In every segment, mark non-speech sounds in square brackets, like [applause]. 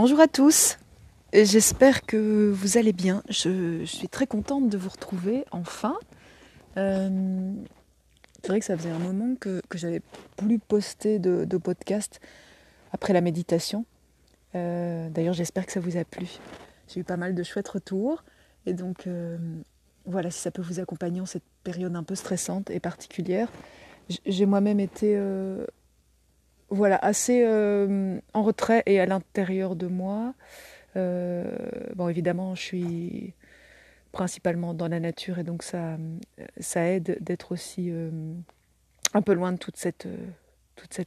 Bonjour à tous, j'espère que vous allez bien. Je, suis très contente de vous retrouver enfin. Euh, c'est vrai que ça faisait un moment que, que j'avais plus posté de, podcast après la méditation. Euh, d'ailleurs, j'espère que ça vous a plu. J'ai eu pas mal de chouettes retours. Et donc, euh, voilà, si ça peut vous accompagner en cette période un peu stressante et particulière. J'ai moi-même été voilà, assez euh, en retrait et à l'intérieur de moi. Euh, bon, évidemment, je suis principalement dans la nature et donc ça, aide d'être aussi euh, un peu loin de toute cette,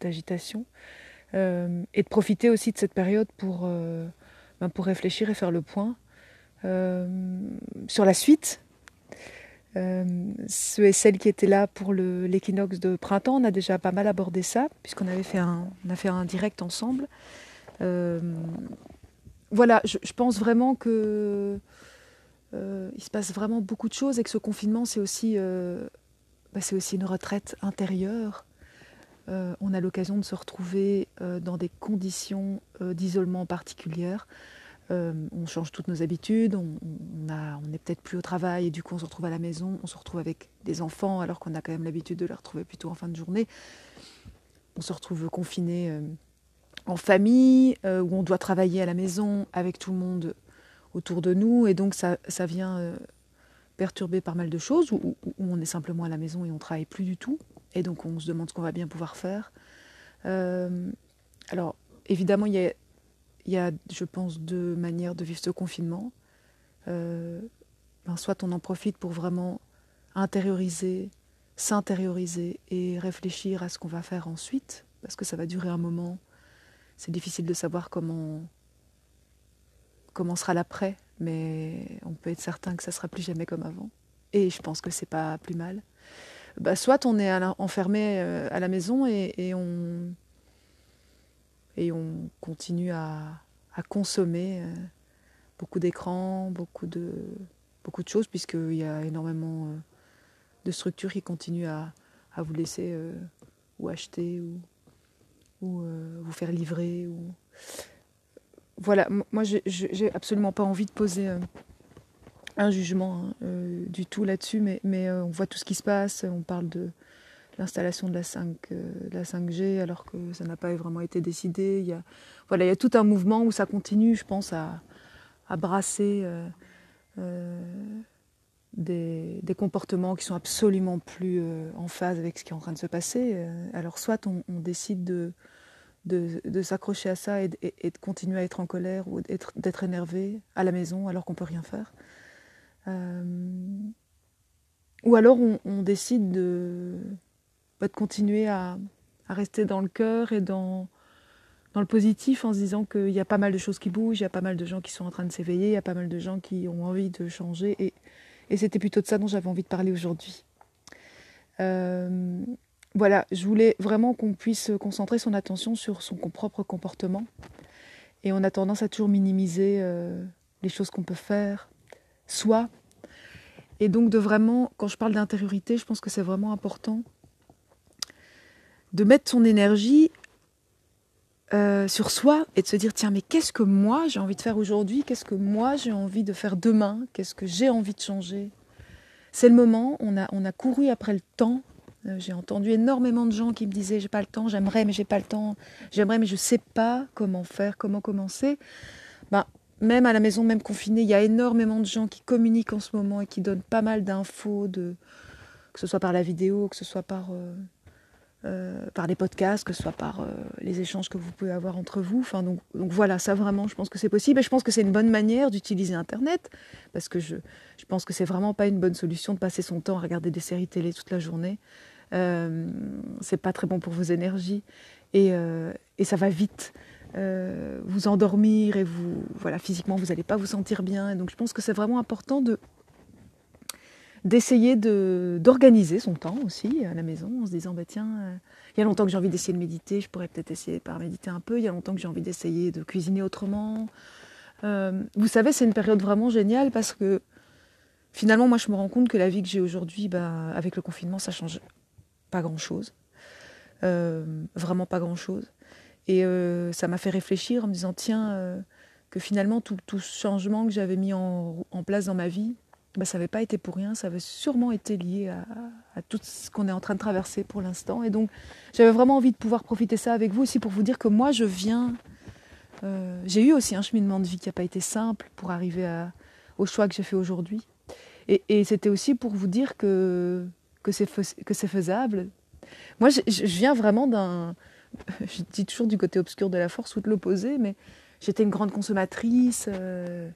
agitation. et de profiter aussi de cette période pour, ben, pour réfléchir et faire le point sur la suite euh, ceux et celles qui étaient là pour l'équinoxe de printemps, on a déjà pas mal abordé ça, puisqu'on avait fait un, on a fait un direct ensemble. Euh, voilà, je, pense vraiment que euh, il se passe vraiment beaucoup de choses et que ce confinement, c'est aussi, bah, c'est aussi une retraite intérieure. on a l'occasion de se retrouver dans des conditions d'isolement particulières. Euh, on change toutes nos habitudes, on, n'est peut-être plus au travail et du coup on se retrouve à la maison, on se retrouve avec des enfants alors qu'on a quand même l'habitude de les retrouver plutôt en fin de journée. On se retrouve confiné euh, en famille, euh, où on doit travailler à la maison avec tout le monde autour de nous et donc ça, vient perturber pas mal de choses, où, on est simplement à la maison et on travaille plus du tout et donc on se demande ce qu'on va bien pouvoir faire. alors évidemment il y a il y a, je pense, deux manières de vivre ce confinement. Euh, ben, soit on en profite pour vraiment intérioriser, s'intérioriser et réfléchir à ce qu'on va faire ensuite, parce que ça va durer un moment. C'est difficile de savoir comment, comment sera l'après, mais on peut être certain que ça sera plus jamais comme avant. Et je pense que c'est pas plus mal. Bah, soit on est enfermé euh, à la maison et on, et on continue à, consommer euh, beaucoup d'écrans, beaucoup de, beaucoup de choses, puisqu'il y a énormément euh, de structures qui continuent à, vous laisser euh, ou acheter ou, ou vous faire livrer. Ou... Voilà, moi j'ai absolument pas envie de poser un jugement hein, du tout là-dessus, mais on voit tout ce qui se passe, on parle de l'installation de la 5, euh, 5G alors que ça n'a pas vraiment été décidé. Il y a, voilà, il y a tout un mouvement où ça continue, je pense, à, brasser euh, euh, des, comportements qui sont absolument plus en phase avec ce qui est en train de se passer. Alors soit on, décide de, de, s'accrocher à ça et, de continuer à être en colère ou d'être énervé à la maison alors qu'on peut rien faire. ou alors on décide de, de continuer à, rester dans le cœur et dans, le positif en se disant qu'il y a pas mal de choses qui bougent, il y a pas mal de gens qui sont en train de s'éveiller, il y a pas mal de gens qui ont envie de changer. Et, c'était plutôt de ça dont j'avais envie de parler aujourd'hui. Euh, voilà, je voulais vraiment qu'on puisse concentrer son attention sur son propre comportement. Et on a tendance à toujours minimiser euh, les choses qu'on peut faire, soit. Et donc de vraiment, quand je parle d'intériorité, je pense que c'est vraiment important de mettre son énergie euh, sur soi et de se dire tiens mais qu'est-ce que moi j'ai envie de faire aujourd'hui? Qu'est-ce que moi j'ai envie de faire demain? Qu'est-ce que j'ai envie de changer? C'est le moment. On a couru après le temps. Euh, j'ai entendu énormément de gens qui me disaient j'ai pas le temps j'aimerais mais j'ai pas le temps. J'aimerais mais je sais pas comment faire comment commencer. Ben, même à la maison même confinée il y a énormément de gens qui communiquent en ce moment et qui donnent pas mal d'infos de que ce soit par la vidéo que ce soit par euh, euh, par les podcasts, que ce soit par euh, les échanges que vous pouvez avoir entre vous. Enfin, donc, voilà, ça vraiment, je pense que c'est possible. Et je pense que c'est une bonne manière d'utiliser Internet, parce que je, je pense que c'est vraiment pas une bonne solution de passer son temps à regarder des séries télé toute la journée. Euh, c'est pas très bon pour vos énergies et, et ça va vite. vous endormir et vous voilà physiquement vous n'allez pas vous sentir bien et donc je pense que c'est vraiment important de d'essayer d'organiser son temps aussi à la maison en se disant bah tiens euh, il y a longtemps que j'ai envie d'essayer de méditer je pourrais peut-être essayer par méditer un peu. Il y a longtemps que j'ai envie d'essayer de cuisiner autrement. Euh, vous savez c'est une période vraiment géniale parce que finalement moi je me rends compte que la vie que j'ai aujourd'hui bah, avec le confinement ça change pas grand chose euh, vraiment pas grand chose et ça m'a fait réfléchir en me disant tiens que finalement tout, tout ce changement que j'avais mis en, en, place dans ma vie, bah, ça n'avait pas été pour rien, ça avait sûrement été lié à, tout ce qu'on est en train de traverser pour l'instant. Et donc j'avais vraiment envie de pouvoir profiter ça avec vous aussi pour vous dire que moi je viens... Euh, j'ai eu aussi un cheminement de vie qui n'a pas été simple pour arriver au choix que j'ai fait aujourd'hui. Et, c'était aussi pour vous dire que, que c'est faisable. Moi, je, je viens vraiment d'un... [laughs] Je dis toujours du côté obscur de la force ou de l'opposé, mais j'étais une grande consommatrice. Euh,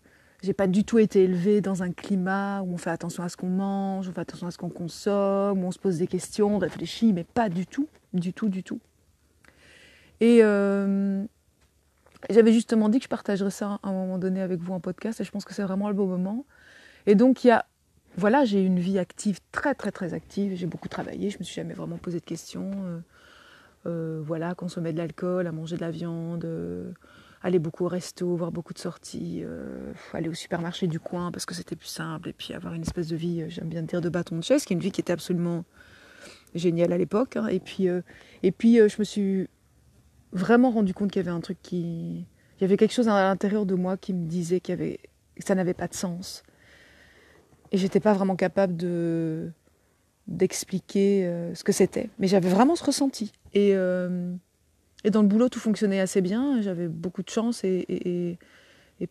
j'ai pas du tout été élevée dans un climat où on fait attention à ce qu'on mange, on fait attention à ce qu'on consomme, où on se pose des questions, on réfléchit, mais pas du tout, du tout, du tout. Et euh, j'avais justement dit que je partagerais ça à un moment donné avec vous en podcast, et je pense que c'est vraiment le bon moment. Et donc il y a, voilà, j'ai une vie active, très très très active. J'ai beaucoup travaillé, je me suis jamais vraiment posé de questions. Euh, euh, voilà, consommer de l'alcool, à manger de la viande. Euh, aller beaucoup au resto, voir beaucoup de sorties, euh, aller au supermarché du coin parce que c'était plus simple, et puis avoir une espèce de vie, j'aime bien dire, de bâton de chaise, qui est une vie qui était absolument géniale à l'époque. Hein. Et puis, euh, et puis euh, je me suis vraiment rendu compte qu'il y avait un truc qui... Il y avait quelque chose à l'intérieur de moi qui me disait y avait... que ça n'avait pas de sens. Et j'étais pas vraiment capable de d'expliquer ce que c'était. Mais j'avais vraiment ce ressenti. Et... Et dans le boulot, tout fonctionnait assez bien. J'avais beaucoup de chance et,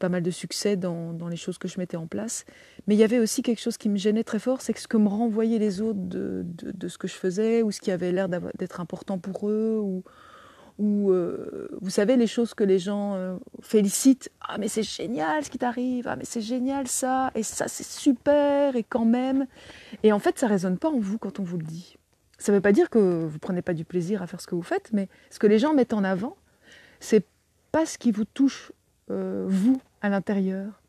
pas mal de succès dans, les choses que je mettais en place. Mais il y avait aussi quelque chose qui me gênait très fort, c'est que ce que me renvoyaient les autres de, ce que je faisais, ou ce qui avait l'air d'être important pour eux, ou, euh, vous savez, les choses que les gens euh, félicitent. Ah, mais c'est génial ce qui t'arrive, ah, mais c'est génial ça, et ça c'est super, et quand même. Et en fait, ça résonne pas en vous quand on vous le dit. Ça ne veut pas dire que vous prenez pas du plaisir à faire ce que vous faites, mais ce que les gens mettent en avant, c'est pas ce qui vous touche euh, vous à l'intérieur.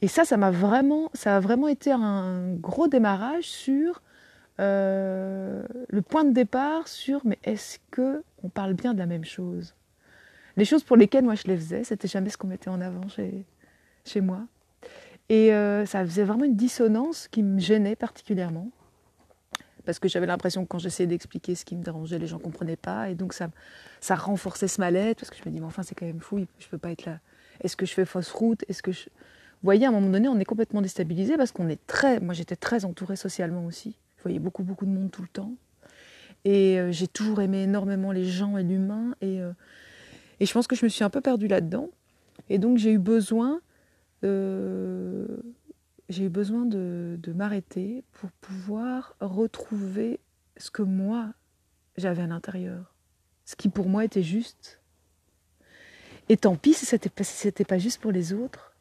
Et ça, ça m'a vraiment, ça a vraiment été un gros démarrage sur euh, le point de départ sur mais est-ce que on parle bien de la même chose? Les choses pour lesquelles moi je les faisais, c'était jamais ce qu'on mettait en avant chez, chez moi. Et euh, ça faisait vraiment une dissonance qui me gênait particulièrement parce que j'avais l'impression que quand j'essayais d'expliquer ce qui me dérangeait, les gens ne comprenaient pas. Et donc, ça, ça renforçait ce mal-être, parce que je me dis, mais enfin, c'est quand même fou, je ne peux pas être là. Est-ce que je fais fausse route? Est-ce que je... Vous voyez, à un moment donné, on est complètement déstabilisé parce qu'on est très. Moi, j'étais très entourée socialement aussi. Je voyais beaucoup, beaucoup de monde tout le temps. Et euh, j'ai toujours aimé énormément les gens et l'humain. Et, euh, et je pense que je me suis un peu perdue là-dedans. Et donc, j'ai eu besoin. Euh, j'ai eu besoin de, de m'arrêter pour pouvoir retrouver ce que moi j'avais à l'intérieur, ce qui pour moi était juste. Et tant pis si c'était pas, si pas juste pour les autres.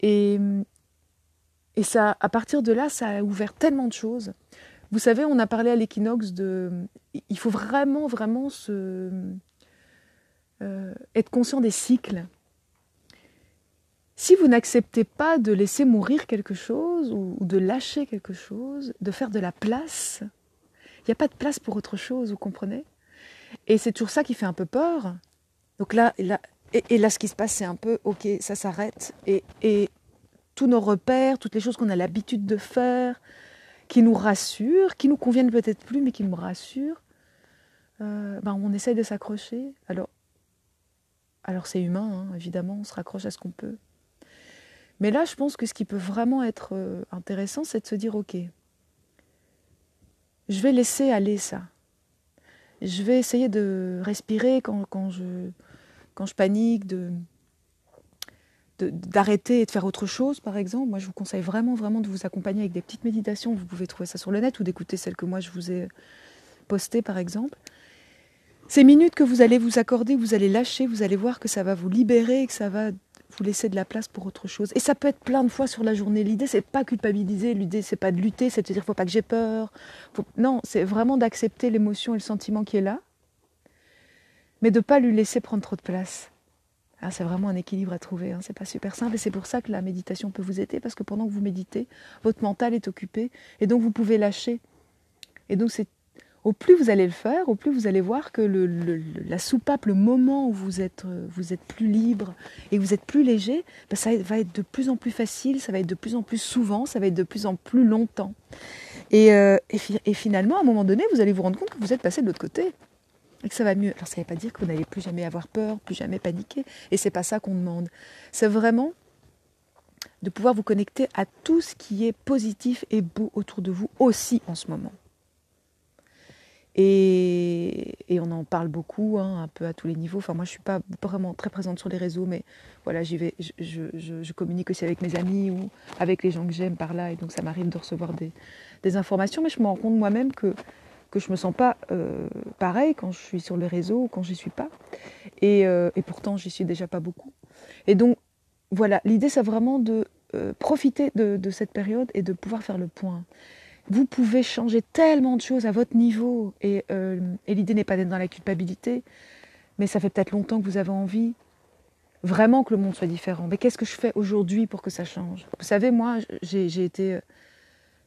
Et, et ça, à partir de là, ça a ouvert tellement de choses. Vous savez, on a parlé à l'équinoxe de. Il faut vraiment, vraiment se, euh, être conscient des cycles. Si vous n'acceptez pas de laisser mourir quelque chose ou, de lâcher quelque chose, de faire de la place, il n'y a pas de place pour autre chose, vous comprenez? Et c'est toujours ça qui fait un peu peur. Donc là, là et, là, ce qui se passe, c'est un peu, ok, ça s'arrête. Et, et, tous nos repères, toutes les choses qu'on a l'habitude de faire, qui nous rassurent, qui nous conviennent peut-être plus, mais qui nous rassurent, euh, ben on essaye de s'accrocher. Alors, alors c'est humain, hein, évidemment, on se raccroche à ce qu'on peut. Mais là, je pense que ce qui peut vraiment être euh, intéressant, c'est de se dire, OK, je vais laisser aller ça. Je vais essayer de respirer quand, je, panique, d'arrêter et de faire autre chose, par exemple. Moi, je vous conseille vraiment, vraiment de vous accompagner avec des petites méditations. Vous pouvez trouver ça sur le net ou d'écouter celles que moi, je vous ai postées, par exemple. Ces minutes que vous allez vous accorder, vous allez lâcher, vous allez voir que ça va vous libérer, que ça va vous laissez de la place pour autre chose. Et ça peut être plein de fois sur la journée. L'idée, c'est pas culpabiliser, l'idée, c'est pas de lutter, c'est de dire, faut pas que j'ai peur. Non, c'est vraiment d'accepter l'émotion et le sentiment qui est là, mais de pas lui laisser prendre trop de place. Ah, c'est vraiment un équilibre à trouver, hein. c'est pas super simple et c'est pour ça que la méditation peut vous aider parce que pendant que vous méditez, votre mental est occupé et donc vous pouvez lâcher. Et donc c'est au plus vous allez le faire, au plus vous allez voir que le, la soupape, le moment où vous êtes, vous êtes plus libre et vous êtes plus léger, ben ça va être de plus en plus facile, ça va être de plus en plus souvent, ça va être de plus en plus longtemps. Et, euh, finalement, à un moment donné, vous allez vous rendre compte que vous êtes passé de l'autre côté. et que ça va mieux. Alors ça ne veut pas dire que vous n'allez plus jamais avoir peur, plus jamais paniquer. Et c'est pas ça qu'on demande. C'est vraiment de pouvoir vous connecter à tout ce qui est positif et beau autour de vous aussi en ce moment. Et, on en parle beaucoup, hein, un peu à tous les niveaux. Enfin, moi, je ne suis pas vraiment très présente sur les réseaux, mais voilà, j'y je, communique aussi avec mes amis ou avec les gens que j'aime par là. Et donc, ça m'arrive de recevoir des, informations, mais je me rends compte moi-même que, que je ne me sens pas euh, pareil quand je suis sur les réseaux ou quand je n'y suis pas. Et, euh, et pourtant, j'y suis déjà pas beaucoup. Et donc, voilà, l'idée, c'est vraiment de euh, profiter de, cette période et de pouvoir faire le point. Vous pouvez changer tellement de choses à votre niveau. Et, euh, l'idée n'est pas d'être dans la culpabilité, mais ça fait peut-être longtemps que vous avez envie vraiment que le monde soit différent. Mais qu'est-ce que je fais aujourd'hui pour que ça change? Vous savez, moi, j'ai été, euh,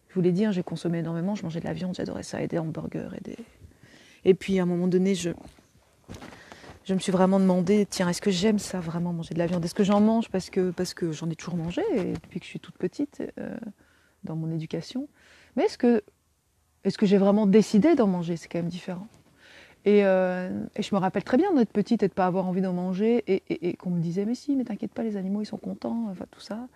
je vous l'ai dit, hein, j'ai consommé énormément, je mangeais de la viande, j'adorais ça, et des hamburgers, et des... Et puis à un moment donné, je, je me suis vraiment demandé, tiens, est-ce que j'aime ça vraiment manger de la viande? Est-ce que j'en mange? Parce que, parce que j'en ai toujours mangé depuis que je suis toute petite euh, dans mon éducation Mais est-ce que, est que j'ai vraiment décidé d'en manger? C'est quand même différent. Euh, et, je me rappelle très bien d'être petite et de ne pas avoir envie d'en manger et, qu'on me disait, mais si, mais t'inquiète pas, les animaux, ils sont contents, enfin tout ça.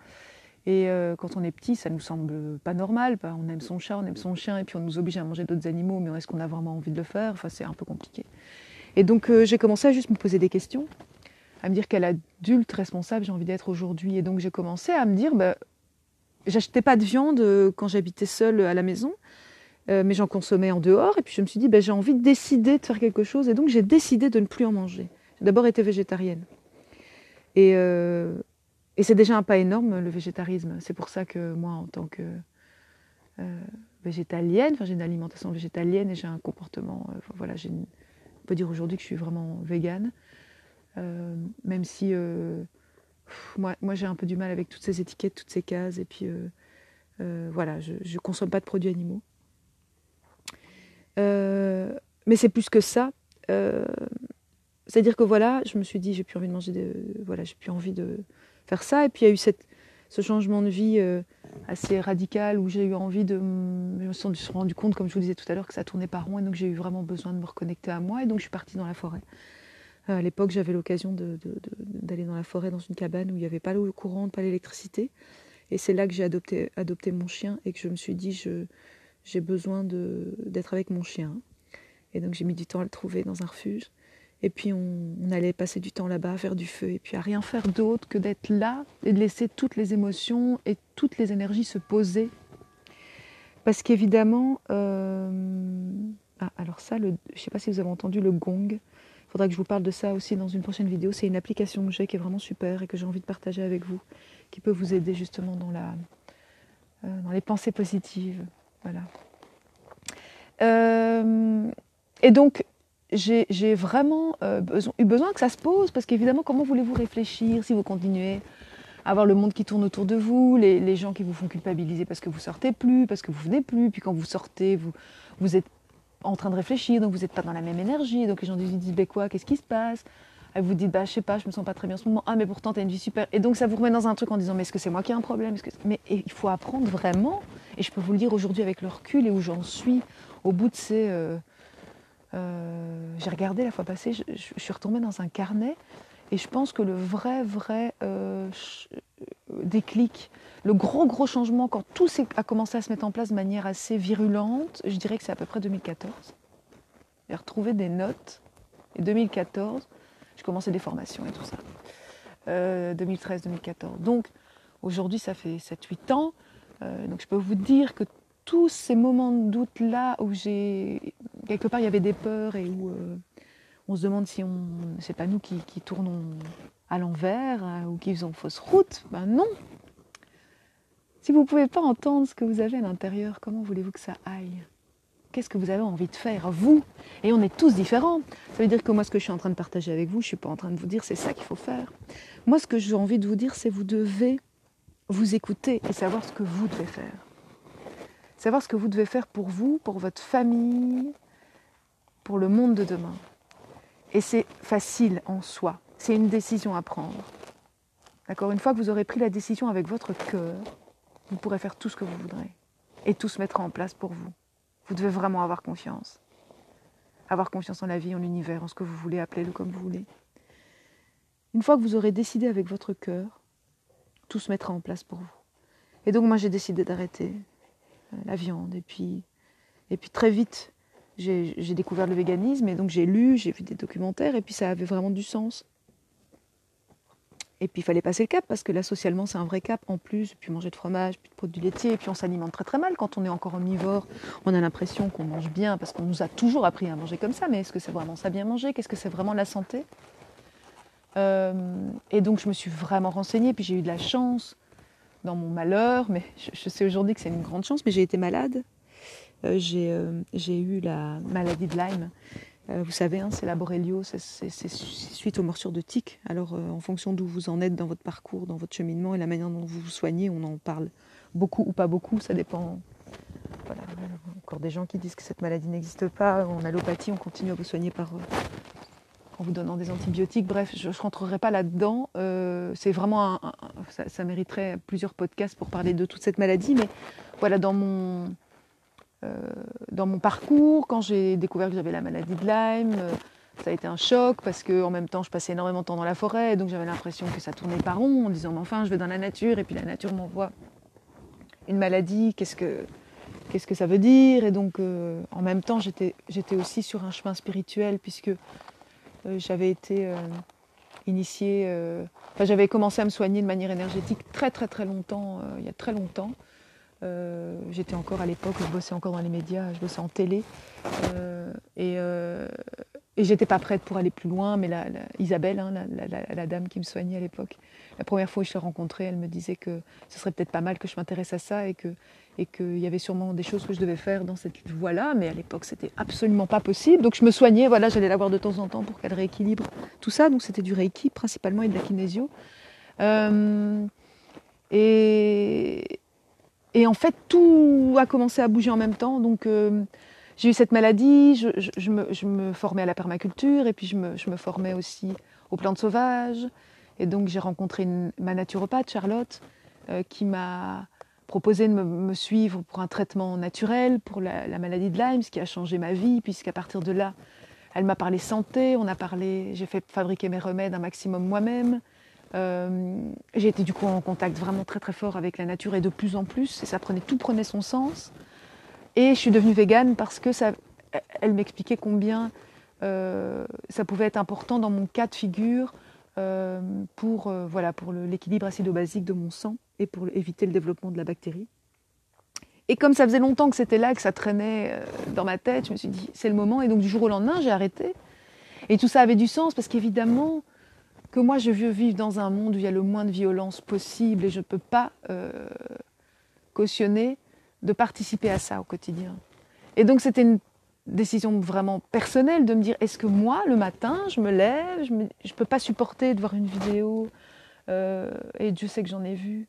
Et euh, quand on est petit, ça nous semble pas normal. On aime son chat, on aime son chien, et puis on nous oblige à manger d'autres animaux, mais est-ce qu'on a vraiment envie de le faire? Enfin, c'est un peu compliqué. Et donc euh, j'ai commencé à juste me poser des questions, à me dire quel adulte responsable j'ai envie d'être aujourd'hui. Et donc j'ai commencé à me dire, bah, j'achetais pas de viande euh, quand j'habitais seule à la maison, euh, mais j'en consommais en dehors. Et puis je me suis dit, bah, j'ai envie de décider de faire quelque chose. Et donc j'ai décidé de ne plus en manger. J'ai d'abord été végétarienne. Et, et c'est déjà un pas énorme, le végétarisme. C'est pour ça que moi, en tant que végétalienne, enfin, j'ai une alimentation végétalienne et j'ai un comportement, voilà, j'ai une, peut dire aujourd'hui que je suis vraiment végane, euh, même si euh, moi, j'ai un peu du mal avec toutes ces étiquettes, toutes ces cases, et puis euh, voilà, je ne consomme pas de produits animaux. mais c'est plus que ça. C'est-à-dire que voilà, je me suis dit, j'ai plus envie de manger, de, voilà, j'ai plus envie de faire ça. Et puis il y a eu ce changement de vie assez radical où j'ai eu envie de. Je me suis rendu compte, comme je vous disais tout à l'heure, que ça tournait pas rond et donc j'ai eu vraiment besoin de me reconnecter à moi et donc je suis partie dans la forêt. Euh, à l'époque, j'avais l'occasion d'aller dans la forêt, dans une cabane où il n'y avait pas l'eau courante, pas l'électricité. Et c'est là que j'ai adopté, mon chien et que je me suis dit, j'ai besoin d'être avec mon chien. Et donc j'ai mis du temps à le trouver dans un refuge. Et puis on, allait passer du temps là-bas, faire du feu, et puis à rien faire d'autre que d'être là et de laisser toutes les émotions et toutes les énergies se poser. Parce qu'évidemment, euh, ah, alors ça, je ne sais pas si vous avez entendu le gong. Il faudra que je vous parle de ça aussi dans une prochaine vidéo. C'est une application que j'ai qui est vraiment super et que j'ai envie de partager avec vous, qui peut vous aider justement dans, la, euh, dans les pensées positives. Voilà. Euh, et donc, j'ai vraiment euh, eu besoin que ça se pose, parce qu'évidemment, comment voulez-vous réfléchir si vous continuez à avoir le monde qui tourne autour de vous, les, gens qui vous font culpabiliser parce que vous sortez plus, parce que vous venez plus, puis quand vous sortez, vous, vous êtes en train de réfléchir, donc vous n'êtes pas dans la même énergie, donc les gens vous disent, bah quoi, qu'est-ce qui se passe? Et vous dites, bah, je sais pas, je me sens pas très bien en ce moment. Ah, mais pourtant, tu as une vie super. Et donc, ça vous remet dans un truc en disant, mais est-ce que c'est moi qui ai un problème? Mais il faut apprendre vraiment, et je peux vous le dire aujourd'hui avec le recul et où j'en suis, au bout de ces. Euh, euh, j'ai regardé la fois passée, je, suis retombée dans un carnet et je pense que le vrai, vrai euh, déclic, le gros, gros changement, quand tout a commencé à se mettre en place de manière assez virulente, je dirais que c'est à peu près 2014. J'ai retrouvé des notes et 2014, j'ai commencé des formations et tout ça. 2013-2014. Euh, donc aujourd'hui, ça fait 7-8 ans. donc je peux vous dire que tous ces moments de doute là où j'ai quelque part il y avait des peurs et où euh, on se demande si on c'est pas nous qui, tournons à l'envers euh, ou qui faisons fausse route ben non si vous ne pouvez pas entendre ce que vous avez à l'intérieur comment voulez-vous que ça aille? Qu'est-ce que vous avez envie de faire vous? Et on est tous différents. Ça veut dire que moi ce que je suis en train de partager avec vous je suis pas en train de vous dire c'est ça qu'il faut faire. Moi ce que j'ai envie de vous dire c'est vous devez vous écouter et savoir ce que vous devez faire. Savoir ce que vous devez faire pour vous, pour votre famille, pour le monde de demain. Et c'est facile en soi, c'est une décision à prendre. D'accord? Une fois que vous aurez pris la décision avec votre cœur, vous pourrez faire tout ce que vous voudrez et tout se mettra en place pour vous. Vous devez vraiment avoir confiance. avoir confiance en la vie, en l'univers, en ce que vous voulez, appelez-le comme vous voulez. Une fois que vous aurez décidé avec votre cœur, tout se mettra en place pour vous. Et donc moi j'ai décidé d'arrêter euh, la viande. Et puis, et puis très vite, j'ai découvert le véganisme et donc j'ai lu, j'ai vu des documentaires et puis ça avait vraiment du sens. Et puis il fallait passer le cap parce que là socialement c'est un vrai cap en plus, puis manger de fromage, puis de produits laitiers, et puis on s'alimente très très mal quand on est encore omnivore. On a l'impression qu'on mange bien parce qu'on nous a toujours appris à manger comme ça, mais est-ce que c'est vraiment ça bien manger? Qu'est-ce que c'est vraiment la santé? Euh, Et donc je me suis vraiment renseignée, puis j'ai eu de la chance dans mon malheur, mais je, sais aujourd'hui que c'est une grande chance, mais j'ai été malade. Euh, euh, j'ai eu la maladie de Lyme. Euh, vous savez, hein, c'est la borrélio, c'est suite aux morsures de tiques. Alors, en fonction d'où vous en êtes dans votre parcours, dans votre cheminement et la manière dont vous vous soignez, on en parle beaucoup ou pas beaucoup, ça dépend. Voilà, encore des gens qui disent que cette maladie n'existe pas. En allopathie, on continue à vous soigner par en vous donnant des antibiotiques. Bref, je ne rentrerai pas là-dedans. Euh, c'est vraiment un, ça, mériterait plusieurs podcasts pour parler de toute cette maladie. Mais voilà, dans mon, euh, dans mon parcours, quand j'ai découvert que j'avais la maladie de Lyme, euh, ça a été un choc parce qu'en même temps, je passais énormément de temps dans la forêt. donc j'avais l'impression que ça tournait pas rond en disant, mais enfin, je vais dans la nature et puis la nature m'envoie une maladie. Qu'est-ce que qu'est-ce que ça veut dire? Et donc, en même temps, j'étais aussi sur un chemin spirituel puisque euh, j'avais été euh, initiée, euh, enfin, j'avais commencé à me soigner de manière énergétique très très très longtemps, il y a très longtemps. J'étais encore à l'époque, je bossais encore dans les médias, je bossais en télé. et, et j'étais pas prête pour aller plus loin, mais la, Isabelle, hein, la, dame qui me soignait à l'époque, la première fois que je l'ai rencontrée, elle me disait que ce serait peut-être pas mal que je m'intéresse à ça et que et qu'il y avait sûrement des choses que je devais faire dans cette voie-là, mais à l'époque c'était absolument pas possible. Donc je me soignais, voilà, j'allais la voir de temps en temps pour qu'elle rééquilibre tout ça. Donc c'était du Reiki principalement et de la kinésio. Euh, et, et, en fait tout a commencé à bouger en même temps. Donc euh, j'ai eu cette maladie, je, me, formais à la permaculture et puis je me, formais aussi aux plantes sauvages. Et donc j'ai rencontré ma naturopathe, Charlotte, euh, qui m'a proposé de me, suivre pour un traitement naturel pour la, maladie de Lyme, ce qui a changé ma vie, puisqu'à partir de là, elle m'a parlé santé, on a parlé, j'ai fait fabriquer mes remèdes un maximum moi-même. Euh, j'ai été du coup en contact vraiment très très fort avec la nature et de plus en plus, et ça prenait tout prenait son sens. Et je suis devenue végane parce que ça, elle m'expliquait combien euh, ça pouvait être important dans mon cas de figure euh, pour, voilà, pour l'équilibre acido-basique de mon sang et pour éviter le développement de la bactérie. Et comme ça faisait longtemps que c'était là, que ça traînait dans ma tête, je me suis dit, c'est le moment. Et donc du jour au lendemain, j'ai arrêté. Et tout ça avait du sens parce qu'évidemment, que moi je veux vivre dans un monde où il y a le moins de violence possible et je ne peux pas euh, cautionner de participer à ça au quotidien. Et donc c'était une décision vraiment personnelle de me dire, est-ce que moi, le matin, je me lève, je ne peux pas supporter de voir une vidéo, euh, et Dieu sait que j'en ai vu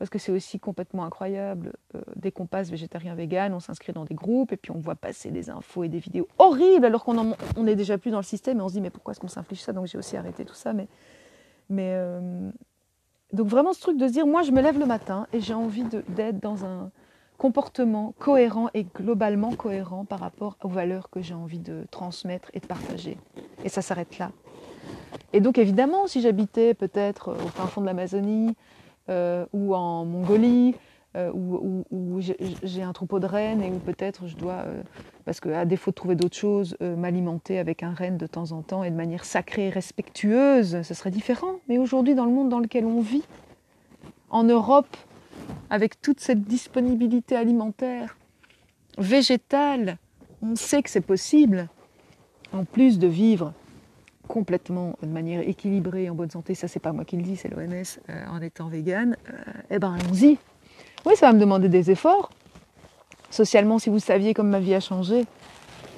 parce que c'est aussi complètement incroyable. Euh, dès qu'on passe végétarien vegan, on s'inscrit dans des groupes et puis on voit passer des infos et des vidéos horribles alors qu'on on est déjà plus dans le système et on se dit mais pourquoi est-ce qu'on s'inflige ça? Donc j'ai aussi arrêté tout ça. Mais, euh, donc vraiment ce truc de se dire moi je me lève le matin et j'ai envie d'être dans un comportement cohérent et globalement cohérent par rapport aux valeurs que j'ai envie de transmettre et de partager. Et ça s'arrête là. Et donc évidemment, si j'habitais peut-être au fin fond de l'Amazonie, euh, ou en Mongolie, euh, où, j'ai un troupeau de rennes et où peut-être je dois, euh, parce qu'à défaut de trouver d'autres choses, m'alimenter avec un renne de temps en temps et de manière sacrée et respectueuse, ce serait différent. Mais aujourd'hui, dans le monde dans lequel on vit, en Europe, avec toute cette disponibilité alimentaire, végétale, on sait que c'est possible, en plus de vivre complètement de manière équilibrée, en bonne santé, ça c'est pas moi qui le dis, c'est l'OMS, euh, en étant vegan, euh, eh ben allons-y. Oui, ça va me demander des efforts. Socialement, si vous saviez comme ma vie a changé,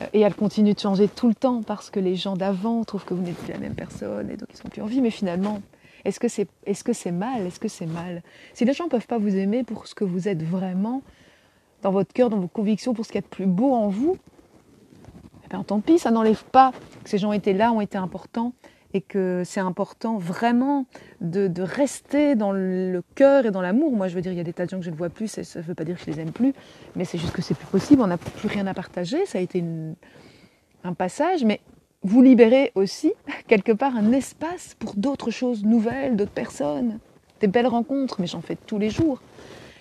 euh, et elle continue de changer tout le temps parce que les gens d'avant trouvent que vous n'êtes plus la même personne et donc ils sont plus en vie, mais finalement, est-ce que c'est est -ce c'est mal? Est-ce que c'est mal? Si les gens ne peuvent pas vous aimer pour ce que vous êtes vraiment, dans votre cœur, dans vos convictions, pour ce qui est de plus beau en vous, ben, tant pis, ça n'enlève pas que ces gens étaient là, ont été importants et que c'est important vraiment de, rester dans le cœur et dans l'amour. Moi, je veux dire, il y a des tas de gens que je ne vois plus, ça ne veut pas dire que je les aime plus, mais c'est juste que c'est plus possible, on n'a plus rien à partager. Ça a été un passage, mais vous libérez aussi [laughs] quelque part un espace pour d'autres choses nouvelles, d'autres personnes, des belles rencontres, mais j'en fais tous les jours.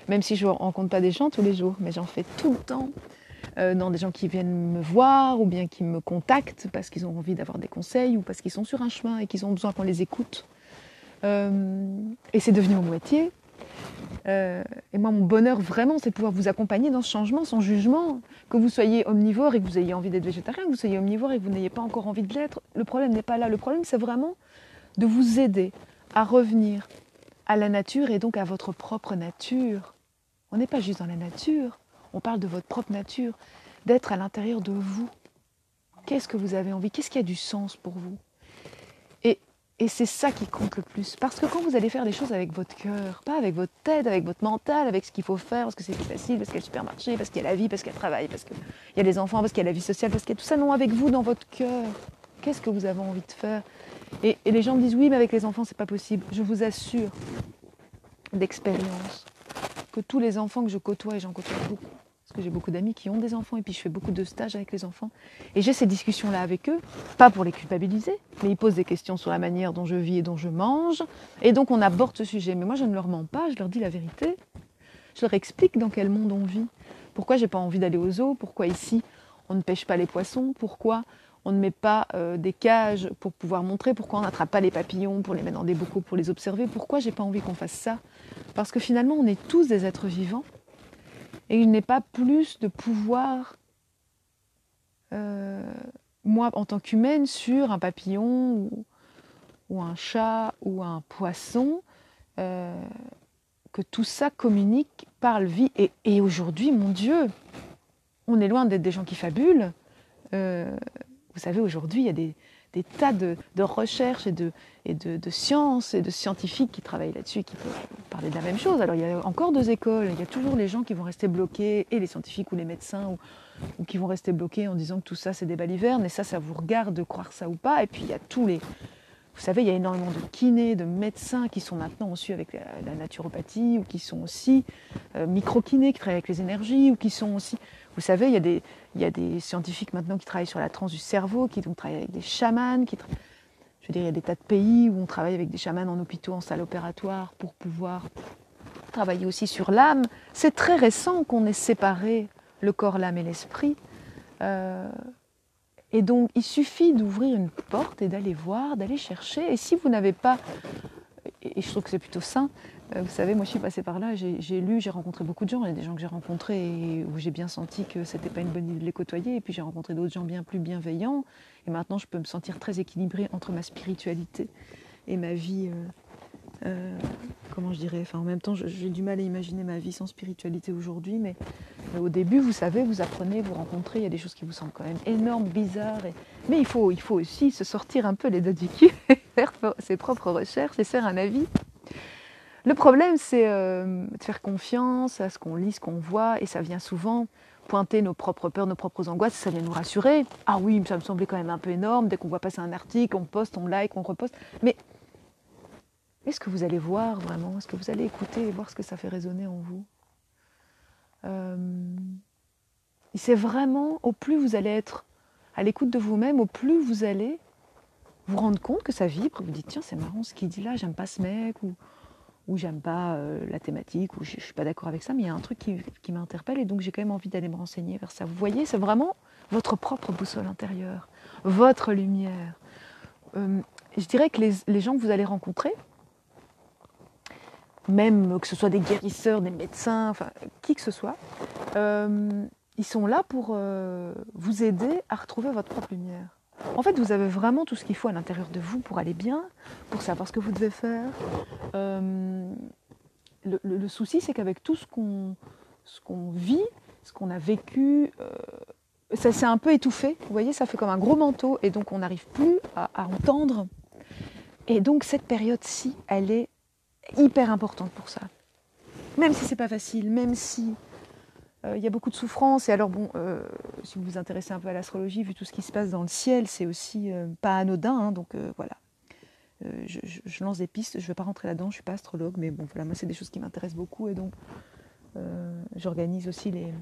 Même si je ne rencontre pas des gens tous les jours, mais j'en fais tout le temps. Euh, dans des gens qui viennent me voir ou bien qui me contactent parce qu'ils ont envie d'avoir des conseils ou parce qu'ils sont sur un chemin et qu'ils ont besoin qu'on les écoute. Euh, et c'est devenu mon métier. Euh, et moi, mon bonheur vraiment, c'est de pouvoir vous accompagner dans ce changement sans jugement. Que vous soyez omnivore et que vous ayez envie d'être végétarien, que vous soyez omnivore et que vous n'ayez pas encore envie de l'être, le problème n'est pas là. Le problème, c'est vraiment de vous aider à revenir à la nature et donc à votre propre nature. On n'est pas juste dans la nature, on parle de votre propre nature, d'être à l'intérieur de vous. Qu'est-ce que vous avez envie? Qu'est-ce qui a du sens pour vous? Et c'est ça qui compte le plus. Parce que quand vous allez faire les choses avec votre cœur, pas avec votre tête, avec votre mental, avec ce qu'il faut faire, parce que c'est plus facile, parce qu'il y a le supermarché, parce qu'il y a la vie, parce qu'il y a le travail, parce qu'il y a les enfants, parce qu'il y a la vie sociale, parce qu'il y a tout ça, non, avec vous, dans votre cœur. Qu'est-ce que vous avez envie de faire? Et, les gens me disent oui, mais avec les enfants, c'est pas possible. Je vous assure d'expérience que tous les enfants que je côtoie, et j'en côtoie beaucoup, parce que j'ai beaucoup d'amis qui ont des enfants et puis je fais beaucoup de stages avec les enfants. Et j'ai ces discussions-là avec eux, pas pour les culpabiliser, mais ils posent des questions sur la manière dont je vis et dont je mange. Et donc on aborde ce sujet. Mais moi je ne leur mens pas, je leur dis la vérité. Je leur explique dans quel monde on vit. Pourquoi j'ai pas envie d'aller aux eaux, pourquoi ici on ne pêche pas les poissons, pourquoi on ne met pas euh, des cages pour pouvoir montrer, pourquoi on n'attrape pas les papillons pour les mettre dans des bocaux pour les observer, pourquoi j'ai pas envie qu'on fasse ça? Parce que finalement on est tous des êtres vivants et il n'est pas plus de pouvoir, euh, moi en tant qu'humaine, sur un papillon ou, un chat ou un poisson, euh, que tout ça communique, parle, vie. Et, aujourd'hui, mon Dieu, on est loin d'être des gens qui fabulent. Euh, vous savez, aujourd'hui, il y a des, des tas de, recherches et, de, sciences et de scientifiques qui travaillent là-dessus qui peuvent parler de la même chose. Alors il y a encore deux écoles, il y a toujours les gens qui vont rester bloqués, et les scientifiques ou les médecins, ou, qui vont rester bloqués en disant que tout ça c'est des balivernes, et ça, ça vous regarde de croire ça ou pas. Et puis il y a tous les... Vous savez, il y a énormément de kinés, de médecins qui sont maintenant aussi avec la, naturopathie, ou qui sont aussi euh, micro-kinés, qui travaillent avec les énergies, ou qui sont aussi... Vous savez, il y, a des, il y a des scientifiques maintenant qui travaillent sur la transe du cerveau, qui travaillent avec des chamans, qui je veux dire, il y a des tas de pays où on travaille avec des chamans en hôpitaux, en salle opératoire, pour pouvoir travailler aussi sur l'âme. C'est très récent qu'on ait séparé le corps, l'âme et l'esprit. Euh, et donc, il suffit d'ouvrir une porte et d'aller voir, d'aller chercher. Et si vous n'avez pas, et je trouve que c'est plutôt sain, euh, vous savez, moi je suis passée par là, j'ai lu, j'ai rencontré beaucoup de gens. Il y a des gens que j'ai rencontrés où j'ai bien senti que c'était pas une bonne idée de les côtoyer. Et puis j'ai rencontré d'autres gens bien plus bienveillants. Et maintenant je peux me sentir très équilibrée entre ma spiritualité et ma vie. Euh, euh, comment je dirais Enfin, en même temps, j'ai du mal à imaginer ma vie sans spiritualité aujourd'hui. Mais au début, vous savez, vous apprenez, vous rencontrez, il y a des choses qui vous semblent quand même énormes, bizarres. Mais il faut, il faut aussi se sortir un peu les doigts du cul, [laughs] faire ses propres recherches et faire un avis. Le problème, c'est euh, de faire confiance à ce qu'on lit, ce qu'on voit, et ça vient souvent pointer nos propres peurs, nos propres angoisses, ça vient nous rassurer. Ah oui, ça me semblait quand même un peu énorme, dès qu'on voit passer un article, on poste, on like, on reposte. Mais est-ce que vous allez voir vraiment? Est-ce que vous allez écouter et voir ce que ça fait résonner en vous? Euh, C'est vraiment, au plus vous allez être à l'écoute de vous-même, au plus vous allez vous rendre compte que ça vibre, vous dites tiens c'est marrant ce qu'il dit là, j'aime pas ce mec, ou ou j'aime pas euh, la thématique, ou je, ne suis pas d'accord avec ça, mais il y a un truc qui, m'interpelle et donc j'ai quand même envie d'aller me renseigner vers ça. Vous voyez, c'est vraiment votre propre boussole intérieure, votre lumière. Euh, je dirais que les, gens que vous allez rencontrer, même que ce soit des guérisseurs, des médecins, enfin qui que ce soit, euh, ils sont là pour vous aider à retrouver votre propre lumière. En fait, vous avez vraiment tout ce qu'il faut à l'intérieur de vous pour aller bien, pour savoir ce que vous devez faire. Euh, le, souci, c'est qu'avec tout ce qu'on vit, ce qu'on a vécu, euh, ça s'est un peu étouffé. Vous voyez, ça fait comme un gros manteau et donc on n'arrive plus à, entendre. Et donc cette période-ci, elle est hyper importante pour ça. Même si c'est pas facile, même si euh, il y a beaucoup de souffrance. Et alors, bon, euh, si vous vous intéressez un peu à l'astrologie, vu tout ce qui se passe dans le ciel, c'est aussi euh, pas anodin. Hein, donc voilà. Je, lance des pistes, je ne vais pas rentrer là-dedans, je ne suis pas astrologue, mais bon, voilà, moi, c'est des choses qui m'intéressent beaucoup. Et donc, j'organise aussi les,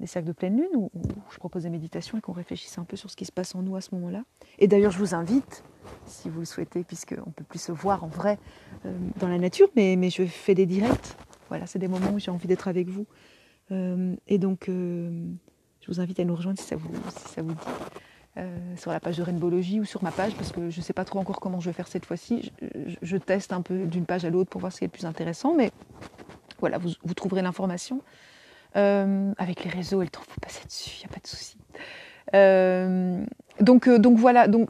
des cercles de pleine lune où, je propose des méditations et qu'on réfléchisse un peu sur ce qui se passe en nous à ce moment-là. Et d'ailleurs, je vous invite, si vous le souhaitez, puisqu'on ne peut plus se voir en vrai euh, dans la nature, mais, mais, je fais des directs. Voilà, c'est des moments où j'ai envie d'être avec vous. Euh, et donc, euh, je vous invite à nous rejoindre si ça vous, si ça vous dit. sur la page de Rainbowlogie ou sur ma page, parce que je ne sais pas trop encore comment je vais faire cette fois-ci. Je, je, teste un peu d'une page à l'autre pour voir ce qui est le plus intéressant, mais voilà, vous, vous trouverez l'information. Euh, avec les réseaux et le temps, faut passer dessus, il n'y a pas de souci. Euh, donc, euh, donc voilà, donc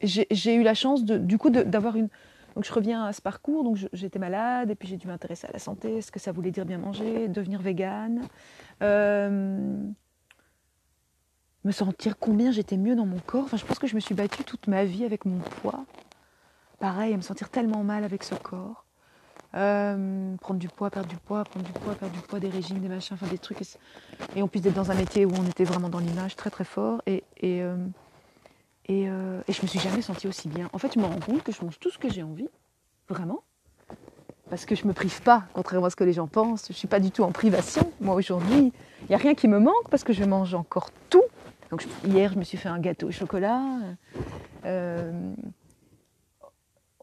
j'ai eu la chance de, du coup d'avoir une. Donc je reviens à ce parcours, donc j'étais malade et puis j'ai dû m'intéresser à la santé, ce que ça voulait dire bien manger, devenir végane, me sentir combien j'étais mieux dans mon corps. Enfin, je pense que je me suis battue toute ma vie avec mon poids. Pareil, à me sentir tellement mal avec ce corps. Euh, prendre du poids, perdre du poids, prendre du poids, perdre du poids, des régimes, des machins, enfin des trucs. Et, on puisse être dans un métier où on était vraiment dans l'image très très fort. Et, euh, et, euh, et, je me suis jamais sentie aussi bien. En fait, je me rends compte que je mange tout ce que j'ai envie, vraiment. Parce que je me prive pas, contrairement à ce que les gens pensent. Je suis pas du tout en privation. Moi aujourd'hui, il n'y a rien qui me manque parce que je mange encore tout. Donc hier, je me suis fait un gâteau au chocolat. Euh,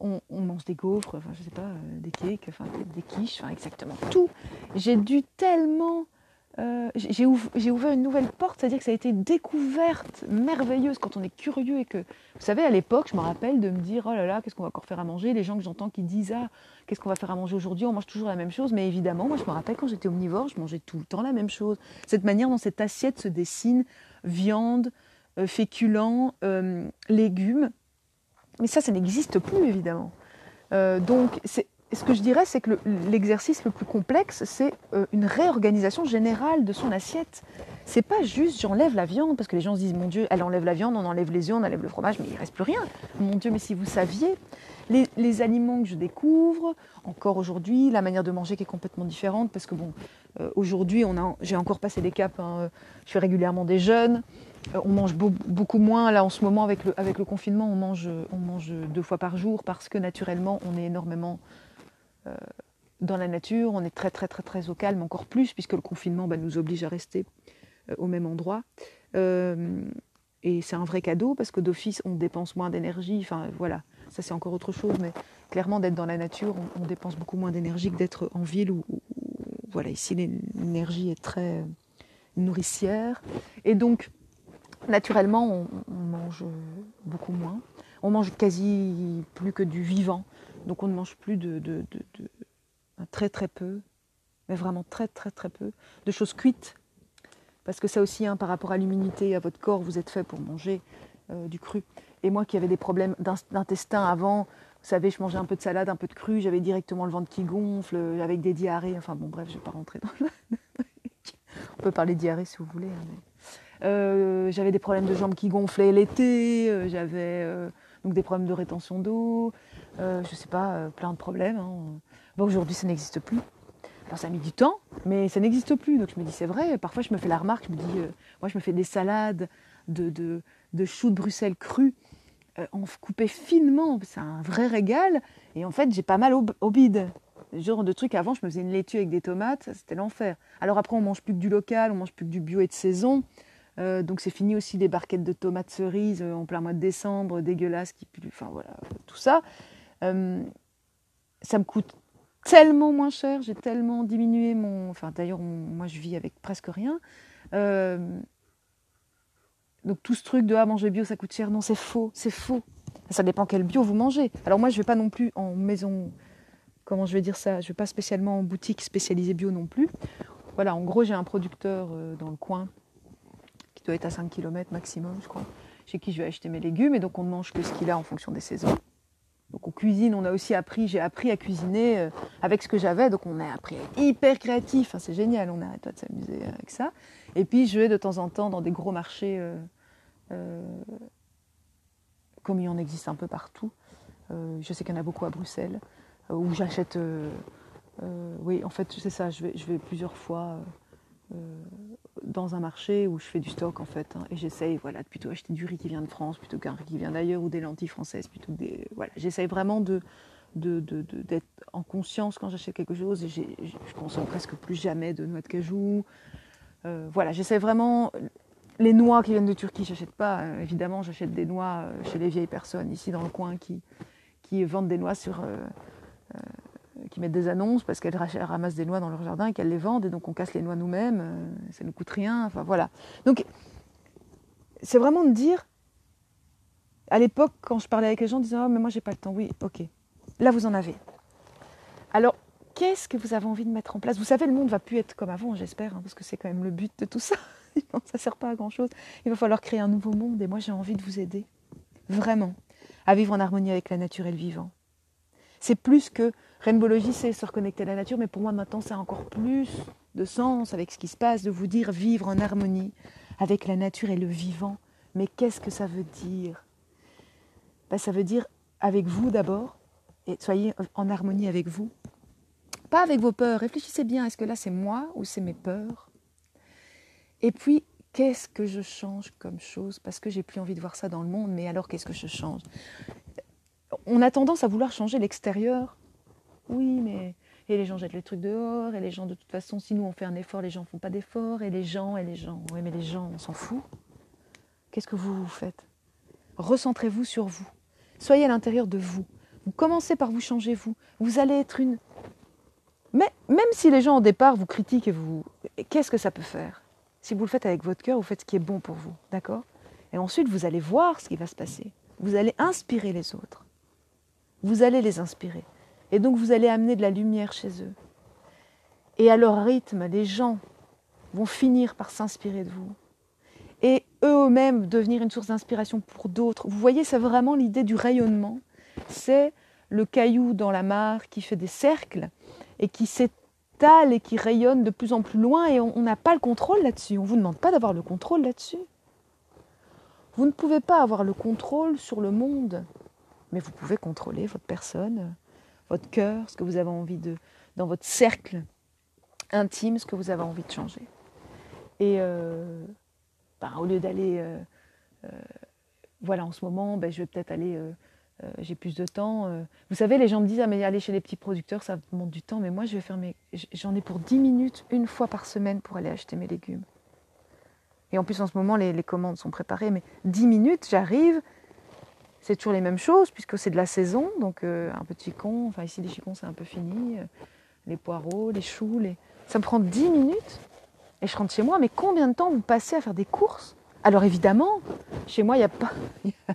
on, mange des gaufres, je sais pas, euh, des cakes, des quiches, exactement tout. J'ai dû tellement. Euh, j'ai ouvert une nouvelle porte, c'est-à-dire que ça a été découverte merveilleuse quand on est curieux et que, vous savez, à l'époque, je me rappelle de me dire, oh là là, qu'est-ce qu'on va encore faire à manger? Les gens que j'entends qui disent, ah, qu'est-ce qu'on va faire à manger aujourd'hui? On mange toujours la même chose, mais évidemment, moi, je me rappelle quand j'étais omnivore, je mangeais tout le temps la même chose. Cette manière dont cette assiette se dessine, viande, euh, féculents, légumes, mais ça, ça n'existe plus, évidemment. Euh, donc, ce que je dirais, c'est que l'exercice le, plus complexe, c'est euh, une réorganisation générale de son assiette. C'est pas juste j'enlève la viande, parce que les gens se disent, mon Dieu, elle enlève la viande, on enlève les œufs, on enlève le fromage, mais il reste plus rien. Mon Dieu, mais si vous saviez, les, aliments que je découvre, encore aujourd'hui, la manière de manger qui est complètement différente, parce que bon, euh, aujourd'hui, j'ai encore passé des caps, hein, je fais régulièrement des jeûnes, on mange beaucoup moins. Là, en ce moment, avec le, confinement, on mange, deux fois par jour parce que naturellement, on est énormément euh, dans la nature. On est très, très, très, très au calme, encore plus, puisque le confinement bah, nous oblige à rester euh, au même endroit. et c'est un vrai cadeau parce que d'office, on dépense moins d'énergie. Enfin, voilà, ça, c'est encore autre chose. Mais clairement, d'être dans la nature, on, dépense beaucoup moins d'énergie que d'être en ville où, voilà, ici, l'énergie est très nourricière. Et donc, Naturellement, on, mange beaucoup moins. On mange quasi plus que du vivant. Donc on ne mange plus de, très très peu, mais vraiment très très très peu, de choses cuites. Parce que ça aussi, hein, par rapport à l'immunité, à votre corps, vous êtes fait pour manger euh, du cru. Et moi qui avais des problèmes d'intestin avant, vous savez, je mangeais un peu de salade, un peu de cru, j'avais directement le ventre qui gonfle, avec des diarrhées. Enfin bon, bref, je ne vais pas rentrer dans le... [laughs] On peut parler de diarrhée si vous voulez. Hein, euh, j'avais des problèmes de jambes qui gonflaient l'été, euh, j'avais euh, donc des problèmes de rétention d'eau, je sais pas, plein de problèmes. Hein. Aujourd'hui, ça n'existe plus. Alors ça a mis du temps, mais ça n'existe plus. Donc je me dis, c'est vrai, parfois je me fais la remarque, je me dis, moi je me fais des salades de, de, de choux de Bruxelles crus, en coupé finement, c'est un vrai régal. Et en fait, j'ai pas mal au, au bide. genre de trucs, avant, je me faisais une laitue avec des tomates, c'était l'enfer. Alors après, on mange plus que du local, on mange plus que du bio et de saison. Euh, donc c'est fini aussi les barquettes de tomates cerises euh, en plein mois de décembre, dégueulasses, qui enfin voilà, tout ça. Euh, ça me coûte tellement moins cher, j'ai tellement diminué mon... Enfin d'ailleurs, moi je vis avec presque rien. donc tout ce truc de ah, manger bio ça coûte cher, non c'est faux, c'est faux. Ça dépend quel bio vous mangez. Alors moi je vais pas non plus en maison, comment je vais dire ça, je vais pas spécialement en boutique spécialisée bio non plus. Voilà, en gros j'ai un producteur dans le coin doit être à 5 km maximum, je crois, chez qui je vais acheter mes légumes. Et donc, on ne mange que ce qu'il a en fonction des saisons. Donc, on cuisine, on a aussi appris, j'ai appris à cuisiner euh, avec ce que j'avais. Donc, on a appris à être hyper créatif. c'est génial, on n'arrête pas de s'amuser avec ça. Et puis, je vais de temps en temps dans des gros marchés, euh, euh, comme il en existe un peu partout. je sais qu'il y en a beaucoup à Bruxelles, où j'achète. oui, en fait, c'est ça, je vais plusieurs fois dans un marché où je fais du stock en fait, hein, et j'essaye voilà, de plutôt acheter du riz qui vient de France plutôt qu'un riz qui vient d'ailleurs, ou des lentilles françaises plutôt que des. Voilà, j'essaye vraiment de, d'être en conscience quand j'achète quelque chose, et je consomme presque plus jamais de noix de cajou. Euh, voilà, j'essaie vraiment. Les noix qui viennent de Turquie, j'achète pas. Euh, évidemment, j'achète des noix euh, chez les vieilles personnes ici dans le coin qui, qui vendent des noix sur. Qui mettent des annonces parce qu'elles ramassent des noix dans leur jardin et qu'elles les vendent et donc on casse les noix nous-mêmes, ça ne coûte rien, enfin voilà. Donc c'est vraiment de dire, à l'époque quand je parlais avec les gens, je disais oh mais moi j'ai pas le temps, oui ok, là vous en avez. Alors qu'est-ce que vous avez envie de mettre en place? Vous savez, le monde va plus être comme avant, j'espère, hein, parce que c'est quand même le but de tout ça. [laughs] ça ne sert pas à grand-chose. Il va falloir créer un nouveau monde et moi j'ai envie de vous aider, vraiment, à vivre en harmonie avec la nature et le vivant. C'est plus que Rainbowlogie, c'est se reconnecter à la nature, mais pour moi maintenant, ça a encore plus de sens avec ce qui se passe, de vous dire vivre en harmonie avec la nature et le vivant. Mais qu'est-ce que ça veut dire? Ben, Ça veut dire avec vous d'abord, et soyez en harmonie avec vous, pas avec vos peurs. Réfléchissez bien, est-ce que là c'est moi ou c'est mes peurs? Et puis, qu'est-ce que je change comme chose? Parce que j'ai plus envie de voir ça dans le monde, mais alors qu'est-ce que je change? On a tendance à vouloir changer l'extérieur. Oui, mais et les gens jettent les trucs dehors, et les gens de toute façon, si nous on fait un effort, les gens font pas d'effort, et les gens, et les gens, oui mais les gens, on s'en fout. Qu'est-ce que vous vous faites? Recentrez-vous sur vous. Soyez à l'intérieur de vous. Vous commencez par vous changer vous. Vous allez être une mais même si les gens au départ vous critiquent et vous... Qu'est-ce que ça peut faire? Si vous le faites avec votre cœur, vous faites ce qui est bon pour vous, d'accord? Et ensuite, vous allez voir ce qui va se passer. Vous allez inspirer les autres. Vous allez les inspirer. Et donc, vous allez amener de la lumière chez eux. Et à leur rythme, les gens vont finir par s'inspirer de vous. Et eux-mêmes devenir une source d'inspiration pour d'autres. Vous voyez, c'est vraiment l'idée du rayonnement. C'est le caillou dans la mare qui fait des cercles et qui s'étale et qui rayonne de plus en plus loin et on n'a pas le contrôle là-dessus. On ne vous demande pas d'avoir le contrôle là-dessus. Vous ne pouvez pas avoir le contrôle sur le monde, mais vous pouvez contrôler votre personne, votre cœur, ce que vous avez envie de, dans votre cercle intime, ce que vous avez envie de changer. Et euh, ben, au lieu d'aller, euh, euh, voilà, en ce moment, ben, je vais peut-être aller j'ai plus de temps. Vous savez, les gens me disent ah, mais aller chez les petits producteurs, ça demande du temps. Mais moi, je vais faire mes... j'en ai pour 10 minutes une fois par semaine pour aller acheter mes légumes. Et en plus, en ce moment, les, commandes sont préparées. Mais 10 minutes, j'arrive. C'est toujours les mêmes choses puisque c'est de la saison. Donc euh, un petit con, enfin ici les chicons c'est un peu fini. les poireaux, les choux, les... ça me prend 10 minutes. Et je rentre chez moi. Mais combien de temps vous passez à faire des courses? Alors évidemment, chez moi, il n'y a pas... [laughs]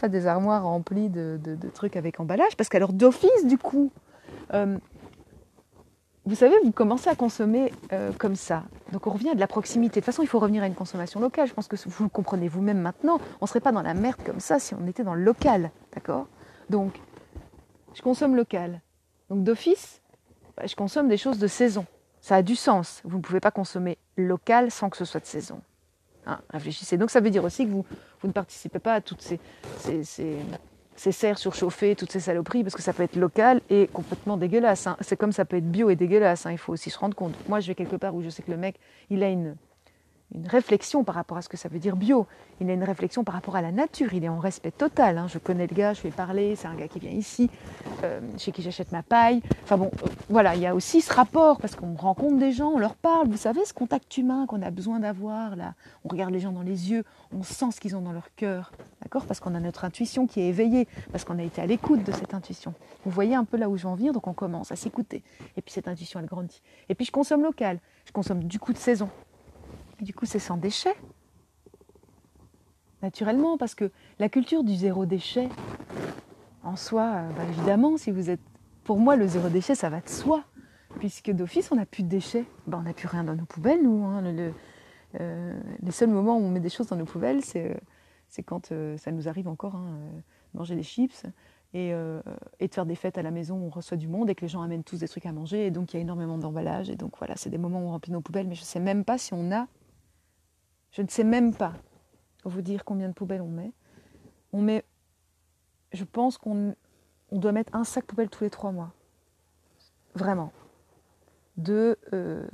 Pas des armoires remplies de, trucs avec emballage, parce qu'alors d'office, du coup, euh, vous savez, vous commencez à consommer euh, comme ça. Donc on revient à de la proximité. De toute façon, il faut revenir à une consommation locale. Je pense que vous le comprenez vous-même maintenant. On ne serait pas dans la merde comme ça si on était dans le local. D'accord? Donc, je consomme local. Donc d'office, bah, je consomme des choses de saison. Ça a du sens. Vous ne pouvez pas consommer local sans que ce soit de saison. Hein, réfléchissez. Donc ça veut dire aussi que vous, vous ne participez pas à toutes ces, ces, serres surchauffées, toutes ces saloperies, parce que ça peut être local et complètement dégueulasse. Hein. C'est comme ça peut être bio et dégueulasse. Hein. Il faut aussi se rendre compte. Moi, je vais quelque part où je sais que le mec, il a une, une réflexion par rapport à ce que ça veut dire bio. Il a une réflexion par rapport à la nature. Il est en respect total. Hein. Je connais le gars, je vais parler. C'est un gars qui vient ici, euh, chez qui j'achète ma paille. Enfin bon, euh, voilà, il y a aussi ce rapport parce qu'on rencontre des gens, on leur parle. Vous savez, ce contact humain qu'on a besoin d'avoir là? On regarde les gens dans les yeux, on sent ce qu'ils ont dans leur cœur, d'accord? Parce qu'on a notre intuition qui est éveillée, parce qu'on a été à l'écoute de cette intuition. Vous voyez un peu là où je veux en venir, donc on commence à s'écouter. Et puis cette intuition, elle grandit. Et puis je consomme local. Je consomme du coup de saison du coup, c'est sans déchet. Naturellement, parce que la culture du zéro déchet, en soi, euh, bah, évidemment, si vous êtes. Pour moi, le zéro déchet, ça va de soi. Puisque d'office, on n'a plus de déchets. Bah, on n'a plus rien dans nos poubelles, nous. Hein. Euh, les seuls moments où on met des choses dans nos poubelles, c'est euh, quand ça nous arrive encore, hein, manger des chips et, et, de faire des fêtes à la maison où on reçoit du monde et que les gens amènent tous des trucs à manger. Et donc, il y a énormément d'emballage. Et donc, voilà, c'est des moments où on remplit nos poubelles. Mais je ne sais même pas si on a je ne sais même pas vous dire combien de poubelles on met. On met, je pense qu'on on doit mettre un sac poubelle tous les trois mois. Vraiment. De, euh,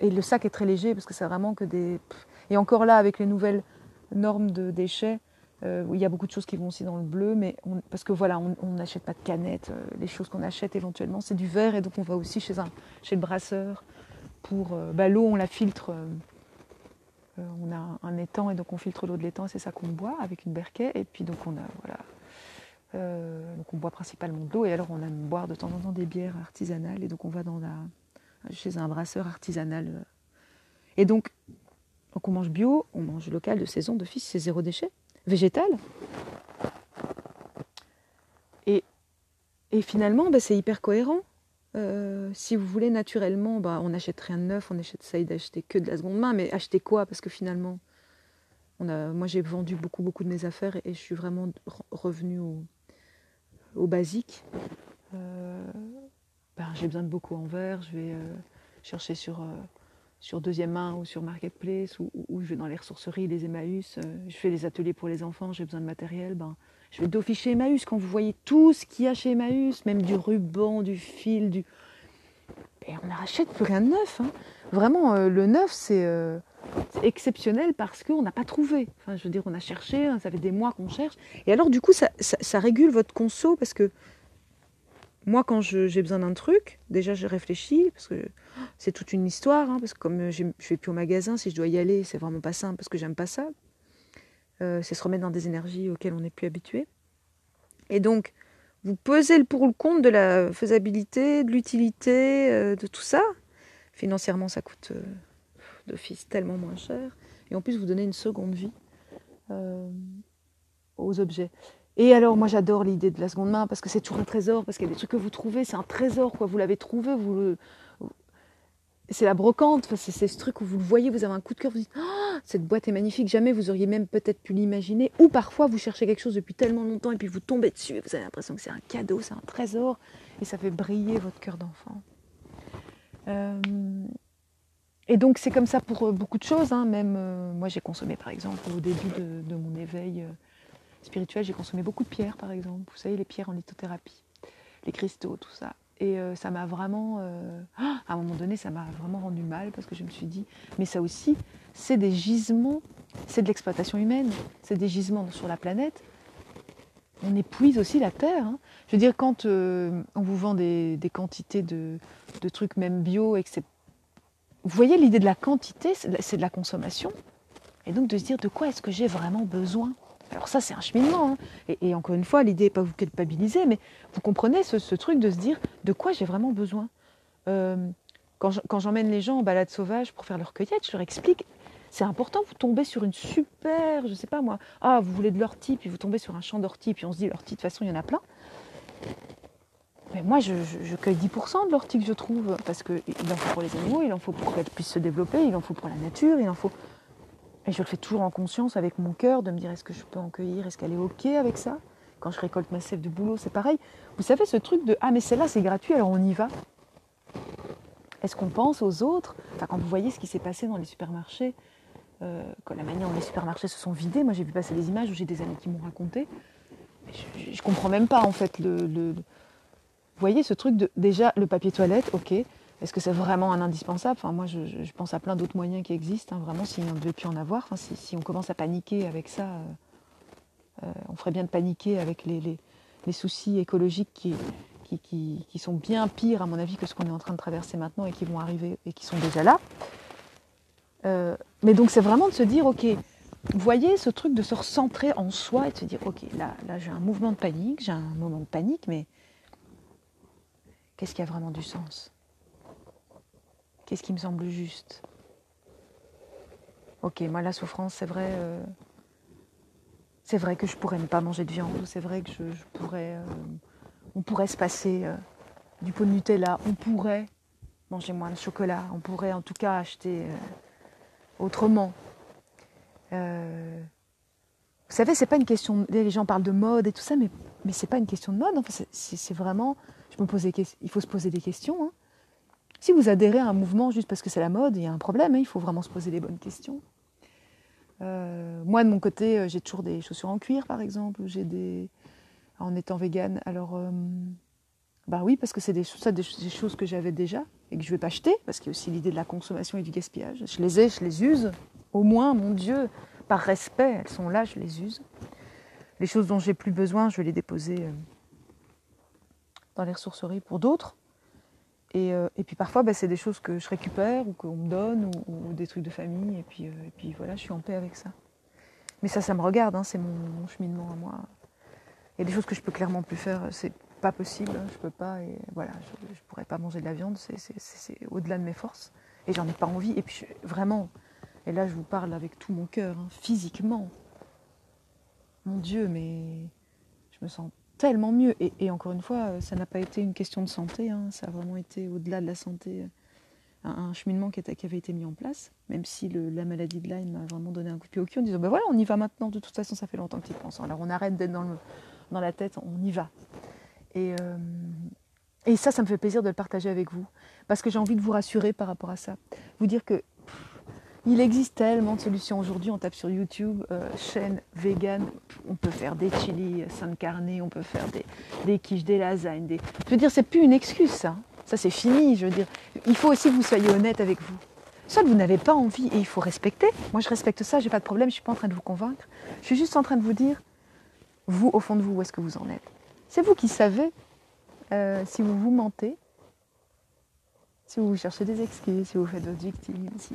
et le sac est très léger parce que c'est vraiment que des. Et encore là, avec les nouvelles normes de déchets, euh, il y a beaucoup de choses qui vont aussi dans le bleu, mais parce que voilà, on n'achète pas de canettes. Euh, les choses qu'on achète éventuellement, c'est du verre, et donc on va aussi chez, un, chez le brasseur pour bah, l'eau, on la filtre. On a un étang et donc on filtre l'eau de l'étang, c'est ça qu'on boit avec une berquet. Et puis donc on a voilà, donc on boit principalement de l'eau et alors on aime boire de temps en temps des bières artisanales et donc on va dans la, chez un brasseur artisanal. Et donc, donc on mange bio, on mange local de saison, d'office, c'est zéro déchet, végétal. Et, et finalement, bah, c'est hyper cohérent. Euh, si vous voulez naturellement, bah, on n'achète rien de neuf, on essaye d'acheter que de la seconde main, mais acheter quoi? Parce que finalement, moi j'ai vendu beaucoup beaucoup de mes affaires et, je suis vraiment revenu au, basique. Euh, ben, j'ai besoin de beaucoup en verre, je vais euh, chercher sur, sur deuxième main ou sur Marketplace ou, je vais dans les ressourceries, les Emmaüs, je fais les ateliers pour les enfants, j'ai besoin de matériel, ben, je vais d'office chez Emmaüs. Quand vous voyez tout ce qu'il y a chez Emmaüs, même du ruban, du fil, du. On n'achète plus rien de neuf. Hein. Vraiment, euh, le neuf, euh, c'est exceptionnel parce qu'on n'a pas trouvé. Enfin, je veux dire, on a cherché, hein, ça fait des mois qu'on cherche. Et alors, du coup, ça, régule votre conso parce que moi, quand j'ai besoin d'un truc, déjà, je réfléchis parce que c'est toute une histoire. Hein, parce que comme je ne vais plus au magasin, si je dois y aller, c'est vraiment pas simple parce que j'aime pas ça. Euh, c'est se remettre dans des énergies auxquelles on n'est plus habitué. Et donc, vous pesez le pour le compte de la faisabilité, de l'utilité, euh, de tout ça. Financièrement, ça coûte euh, d'office tellement moins cher. Et en plus, vous donnez une seconde vie aux objets. Et alors, moi, j'adore l'idée de la seconde main parce que c'est toujours un trésor, parce qu'il y a des trucs que vous trouvez, c'est un trésor, quoi. Vous l'avez trouvé, vous le, c'est la brocante, c'est ce truc où vous le voyez, vous avez un coup de cœur, vous dites oh, cette boîte est magnifique, jamais vous auriez même peut-être pu l'imaginer. Ou parfois vous cherchez quelque chose depuis tellement longtemps et puis vous tombez dessus et vous avez l'impression que c'est un cadeau, c'est un trésor et ça fait briller votre cœur d'enfant. Euh, et donc c'est comme ça pour euh, beaucoup de choses. Hein. Même euh, moi j'ai consommé par exemple au début de, mon éveil spirituel, j'ai consommé beaucoup de pierres par exemple. Vous savez les pierres en lithothérapie, les cristaux, tout ça. Et euh, ça m'a vraiment, euh, [gasps] à un moment donné, ça m'a vraiment rendu mal parce que je me suis dit, mais ça aussi, c'est des gisements, c'est de l'exploitation humaine, c'est des gisements sur la planète. On épuise aussi la terre. Hein. Je veux dire, quand euh, on vous vend des, quantités de, de, trucs même bio, et que vous voyez l'idée de la quantité, c'est de la consommation. Et donc de se dire de quoi est-ce que j'ai vraiment besoin? Alors ça, c'est un cheminement. Hein. Et, encore une fois, l'idée n'est pas vous culpabiliser, mais vous comprenez ce, truc de se dire de quoi j'ai vraiment besoin? Euh, quand j'emmène les gens en balade sauvage pour faire leur cueillette, je leur explique, c'est important, vous tombez sur une super, je ne sais pas moi, ah, vous voulez de l'ortie, puis vous tombez sur un champ d'ortie, puis on se dit, l'ortie, de toute façon, il y en a plein. Mais moi, je, cueille 10% de l'ortie que je trouve, parce qu'il en faut pour les animaux, il en faut pour qu'elle puisse se développer, il en faut pour la nature, il en faut et je le fais toujours en conscience avec mon cœur, de me dire est-ce que je peux en cueillir, est-ce qu'elle est OK avec ça? Quand je récolte ma sève de boulot, c'est pareil. Vous savez, ce truc de ah, mais celle-là, c'est gratuit, alors on y va. Est-ce qu'on pense aux autres? Enfin, quand vous voyez ce qui s'est passé dans les supermarchés, euh, la manière dont les supermarchés se sont vidés, moi j'ai vu passer des images où j'ai des amis qui m'ont raconté. Je, ne comprends même pas en fait le, Vous voyez ce truc de déjà le papier toilette, ok, est-ce que c'est vraiment un indispensable? Enfin, Moi, je, pense à plein d'autres moyens qui existent, hein, vraiment, si on ne devait plus en avoir. Si, on commence à paniquer avec ça, euh, euh, on ferait bien de paniquer avec les, soucis écologiques qui, sont bien pires, à mon avis, que ce qu'on est en train de traverser maintenant et qui vont arriver et qui sont déjà là. Euh, mais donc, c'est vraiment de se dire, OK, voyez ce truc de se recentrer en soi et de se dire, OK, là, là j'ai un mouvement de panique, j'ai un moment de panique, mais qu'est-ce qui a vraiment du sens? Qu'est-ce qui me semble juste? Ok, moi la souffrance, c'est vrai. Euh, c'est vrai que je pourrais ne pas manger de viande. C'est vrai que je, pourrais. Euh, on pourrait se passer euh, du pot de Nutella. On pourrait manger moins de chocolat. On pourrait en tout cas acheter autrement. vous savez, c'est pas une question. Les gens parlent de mode et tout ça, mais mais c'est pas une question de mode. Enfin, c'est vraiment. Je me posais. Il faut se poser des questions. Hein. Si vous adhérez à un mouvement juste parce que c'est la mode, il y a un problème, hein, il faut vraiment se poser les bonnes questions. Euh, moi, de mon côté, euh, j'ai toujours des chaussures en cuir, par exemple, j'ai des... en étant végane. Alors, euh, bah oui, parce que c'est des, choses que j'avais déjà et que je ne vais pas acheter, parce qu'il y a aussi l'idée de la consommation et du gaspillage. Je les ai, je les use. Au moins, mon Dieu, par respect, elles sont là, je les use. Les choses dont j'ai plus besoin, je vais les déposer dans les ressourceries pour d'autres. Et, euh, et puis parfois, bah, c'est des choses que je récupère ou qu'on me donne ou, des trucs de famille. Et puis, euh, et puis voilà, je suis en paix avec ça. Mais ça, ça me regarde, hein, c'est mon, cheminement à moi. Il y a des choses que je peux clairement plus faire, c'est pas possible, je peux pas. Et voilà, je, je pourrais pas manger de la viande, c'est- au-delà de mes forces. Et j'en ai pas envie. Et puis vraiment, et là je vous parle avec tout mon cœur, hein, physiquement. Mon Dieu, mais je me sens tellement mieux. Et, encore une fois, euh, ça n'a pas été une question de santé, hein, ça a vraiment été au-delà de la santé, euh, un, cheminement qui, avait été mis en place, même si la maladie de Lyme m'a vraiment donné un coup de pied au cul en disant, ben voilà, on y va maintenant, de toute façon ça fait longtemps que tu penses. Alors on arrête d'être dans, dans la tête, on y va. Et, euh, et ça, ça me fait plaisir de le partager avec vous, parce que j'ai envie de vous rassurer par rapport à ça. Vous dire que il existe tellement de solutions aujourd'hui, on tape sur YouTube, euh, chaîne vegan, on peut faire des chili San carne, on peut faire des, quiches, des lasagnes. Des... Je veux dire, c'est plus une excuse, ça. Ça, c'est fini. Je veux dire, il faut aussi que vous soyez honnête avec vous. Soit vous n'avez pas envie et il faut respecter. Moi, je respecte ça, j'ai pas de problème, je suis pas en train de vous convaincre. Je suis juste en train de vous dire, vous, au fond de vous, où est-ce que vous en êtes C'est vous qui savez euh, si vous vous mentez, si vous cherchez des excuses, si vous faites votre victime, si,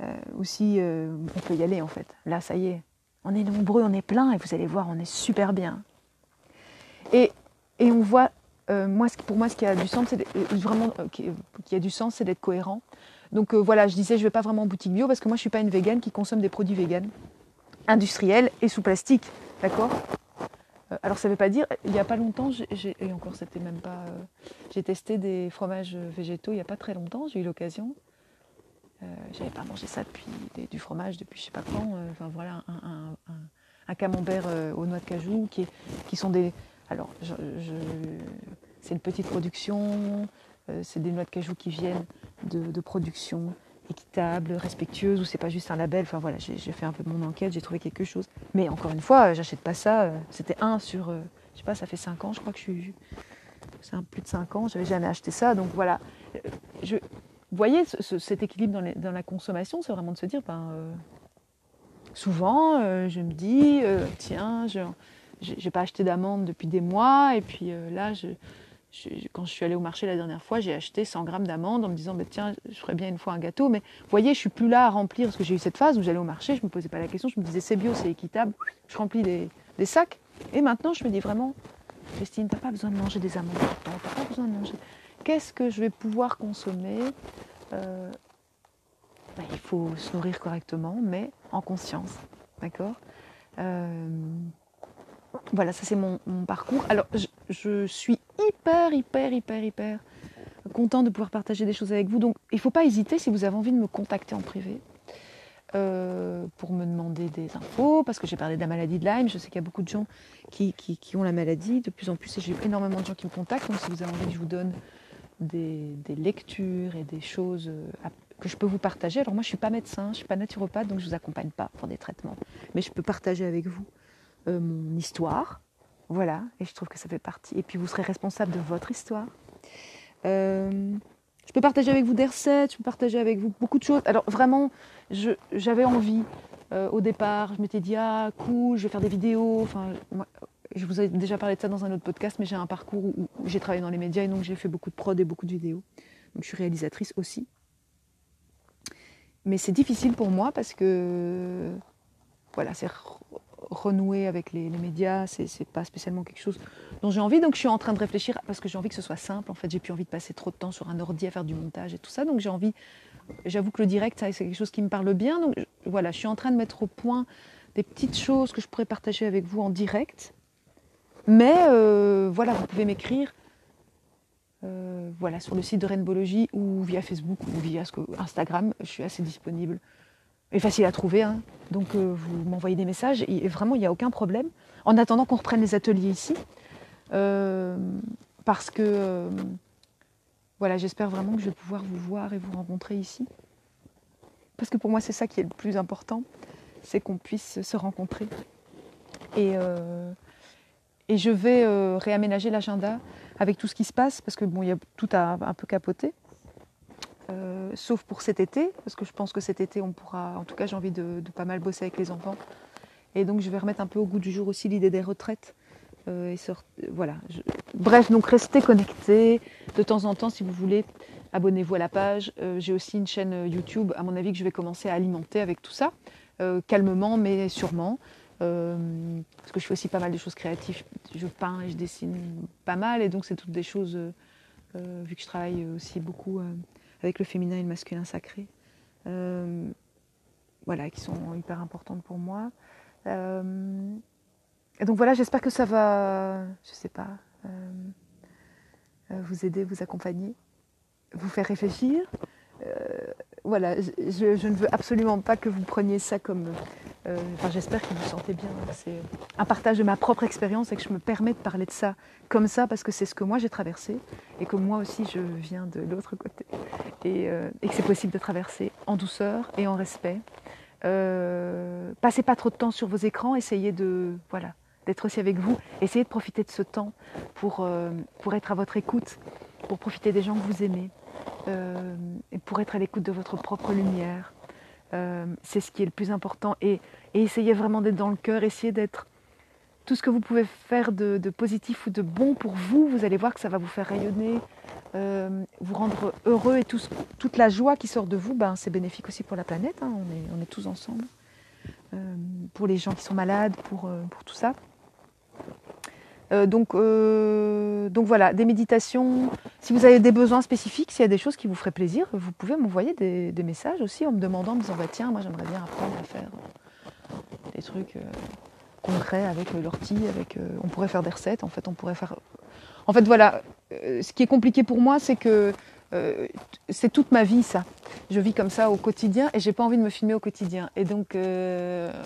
euh, euh, ou si euh, on peut y aller en fait. Là, ça y est, on est nombreux, on est plein et vous allez voir, on est super bien. Et, on voit, euh, moi, pour moi, ce qui a du sens, c'est vraiment euh, qui, a du sens, c'est d'être cohérent. Donc voilà, je disais, je vais pas vraiment en boutique bio parce que moi, je suis pas une végane qui consomme des produits véganes, industriels et sous plastique, d'accord? Alors ça veut pas dire, il y a pas longtemps, j'ai- encore c'était même pas, j'ai testé des fromages végétaux il y a pas très longtemps, j'ai eu l'occasion. Euh, J'avais pas mangé ça depuis du fromage depuis je sais pas quand. euh, Enfin voilà, un, un- un- camembert euh, aux noix de cajou qui, est- qui sont des. Alors, je- c'est une petite production, c'est des noix de cajou qui viennent de, de production équitable, respectueuse, où c'est pas juste un label. Enfin voilà, j'ai fait un peu mon enquête, j'ai trouvé quelque chose. Mais encore une fois, j'achète pas ça. C'était un sur, je sais pas, ça fait 5 ans, je crois que je suis. C'est un plus de 5 ans, j'avais jamais acheté ça. Donc voilà. Je, vous voyez ce- ce- cet équilibre dans, la consommation, c'est vraiment de se dire, ben, euh, souvent, euh, je me dis, euh, tiens, je n'ai pas acheté d'amandes depuis des mois, et puis là, quand je suis allée au marché la dernière fois, j'ai acheté 100 grammes d'amandes en me disant, ben, tiens, je ferais bien une fois un gâteau, mais vous voyez, je suis plus là à remplir, parce que j'ai eu cette phase où j'allais au marché, je me posais pas la question, je me disais, c'est bio, c'est équitable, je remplis des, des sacs, et maintenant, je me dis vraiment, Christine, t'as pas besoin de manger des amandes tout le temps, t'as pas besoin de manger. Qu'est-ce que je vais pouvoir consommer Euh, ben, Il faut se nourrir correctement, mais en conscience. D'accord Euh, Voilà, ça c'est mon, parcours. Alors, je, suis hyper, hyper, hyper, hyper content de pouvoir partager des choses avec vous. Donc, il ne faut pas hésiter si vous avez envie de me contacter en privé. euh, pour me demander des infos, parce que j'ai parlé de la maladie de Lyme. Je sais qu'il y a beaucoup de gens qui, qui- qui ont la maladie de plus en plus, et j'ai énormément de gens qui me contactent. Donc, si vous avez envie que je vous donne des, lectures et des choses euh, que je peux vous partager. Alors moi, je suis pas médecin, je suis pas naturopathe, donc je vous accompagne pas pour des traitements. Mais je peux partager avec vous euh, mon histoire, voilà. Et je trouve que ça fait partie. Et puis vous serez responsable de votre histoire. Euh, je peux partager avec vous des recettes, je peux partager avec vous beaucoup de choses. Alors vraiment, j'avais envie au départ. Je m'étais dit ah cool, je vais faire des vidéos. Enfin, moi, je vous ai déjà parlé de ça dans un autre podcast, mais j'ai un parcours où, j'ai travaillé dans les médias et donc j'ai fait beaucoup de prod et beaucoup de vidéos. Donc je suis réalisatrice aussi. Mais c'est difficile pour moi parce que voilà, c'est re- renouer avec les, les médias, c'est pas spécialement quelque chose dont j'ai envie. Donc je suis en train de réfléchir parce que j'ai envie que ce soit simple. En fait, j'ai plus envie de passer trop de temps sur un ordi à faire du montage et tout ça. Donc j'ai envie. J'avoue que le direct, c'est quelque chose qui me parle bien. Donc voilà, je suis en train de mettre au point des petites choses que je pourrais partager avec vous en direct. Mais euh, voilà, vous pouvez m'écrire euh, voilà, sur le site de Rainbowlogy ou via Facebook ou via Instagram. Je suis assez disponible et facile à trouver. hein. Donc euh, vous m'envoyez des messages et, vraiment il n'y a aucun problème. En attendant qu'on reprenne les ateliers ici, parce que voilà, j'espère vraiment que je vais pouvoir vous voir et vous rencontrer ici. Parce que pour moi c'est ça qui est le plus important, c'est qu'on puisse se rencontrer. Et, et je vais euh, réaménager l'agenda avec tout ce qui se passe, parce que bon, il y a tout à un peu capoté. Euh, sauf pour cet été, parce que je pense que cet été, on pourra, en tout cas, j'ai envie de, pas mal bosser avec les enfants. Et donc, je vais remettre un peu au goût du jour aussi l'idée des retraites, et voilà. Bref, donc restez connectés. De temps en temps, si vous voulez, abonnez-vous à la page. J'ai aussi une chaîne YouTube, à mon avis, que je vais commencer à alimenter avec tout ça. calmement, mais sûrement. Parce que je fais aussi pas mal de choses créatives. Je peins et je dessine pas mal. Et donc, c'est toutes des choses, vu que je travaille aussi beaucoup avec le féminin et le masculin sacré voilà, qui sont hyper importantes pour moi. Euh, donc voilà, j'espère que ça va, je sais pas, euh, euh, vous aider, vous accompagner, vous faire réfléchir. Voilà, je, ne veux absolument pas que vous preniez ça comme. enfin, j'espère que vous sentez bien. C'est un partage de ma propre expérience et que je me permets de parler de ça comme ça parce que c'est ce que moi j'ai traversé et que moi aussi je viens de l'autre côté et, et que c'est possible de traverser en douceur et en respect euh, passez pas trop de temps sur vos écrans, essayez de voilà d'être aussi avec vous, essayez de profiter de ce temps euh, pour être à votre écoute, pour profiter des gens que vous aimez, euh, pour être à l'écoute de votre propre lumière. c'est ce qui est le plus important. Et, essayez vraiment d'être dans le cœur, essayez d'être tout ce que vous pouvez faire de, positif ou de bon pour vous, vous allez voir que ça va vous faire rayonner, euh, vous rendre heureux et toute la joie qui sort de vous, ben, c'est bénéfique aussi pour la planète, hein. on, est, tous ensemble, euh, pour les gens qui sont malades, euh, pour tout ça. Donc, donc voilà, des méditations. Si vous avez des besoins spécifiques, s'il y a des choses qui vous feraient plaisir, vous pouvez m'envoyer des, messages aussi en me demandant, en me disant bah, tiens, moi j'aimerais bien apprendre à faire des trucs concret avec euh, l'ortie, avec, euh, on pourrait faire des recettes, en fait, on pourrait faire... En fait, voilà, euh, ce qui est compliqué pour moi, c'est que c'est toute ma vie, ça. Je vis comme ça au quotidien et j'ai pas envie de me filmer au quotidien. Et donc, peut-être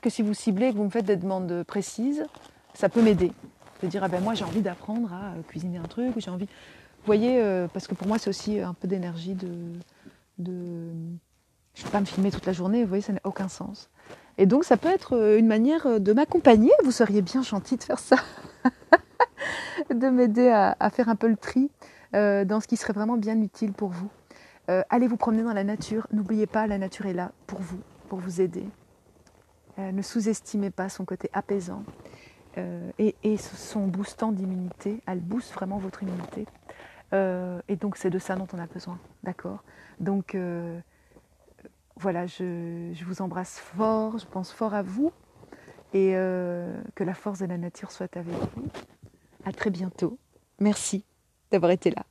que si vous ciblez, que vous me faites des demandes précises, ça peut m'aider. De dire, ah ben moi j'ai envie d'apprendre à cuisiner un truc, j'ai envie... Vous voyez, parce que pour moi c'est aussi un peu d'énergie de... Je ne peux pas me filmer toute la journée, vous voyez, ça n'a aucun sens. Et donc ça peut être euh, une manière euh, de m'accompagner. Vous seriez bien gentil de faire ça, [laughs] de m'aider à, faire un peu le tri euh, dans ce qui serait vraiment bien utile pour vous. allez vous promener dans la nature. N'oubliez pas, la nature est là pour vous, pour vous aider. ne sous-estimez pas son côté apaisant et, et, son boostant d'immunité. Elle booste vraiment votre immunité. et donc c'est de ça dont on a besoin, d'accord? Donc voilà, je, vous embrasse fort, je pense fort à vous et euh, que la force de la nature soit avec vous. À très bientôt. Merci d'avoir été là.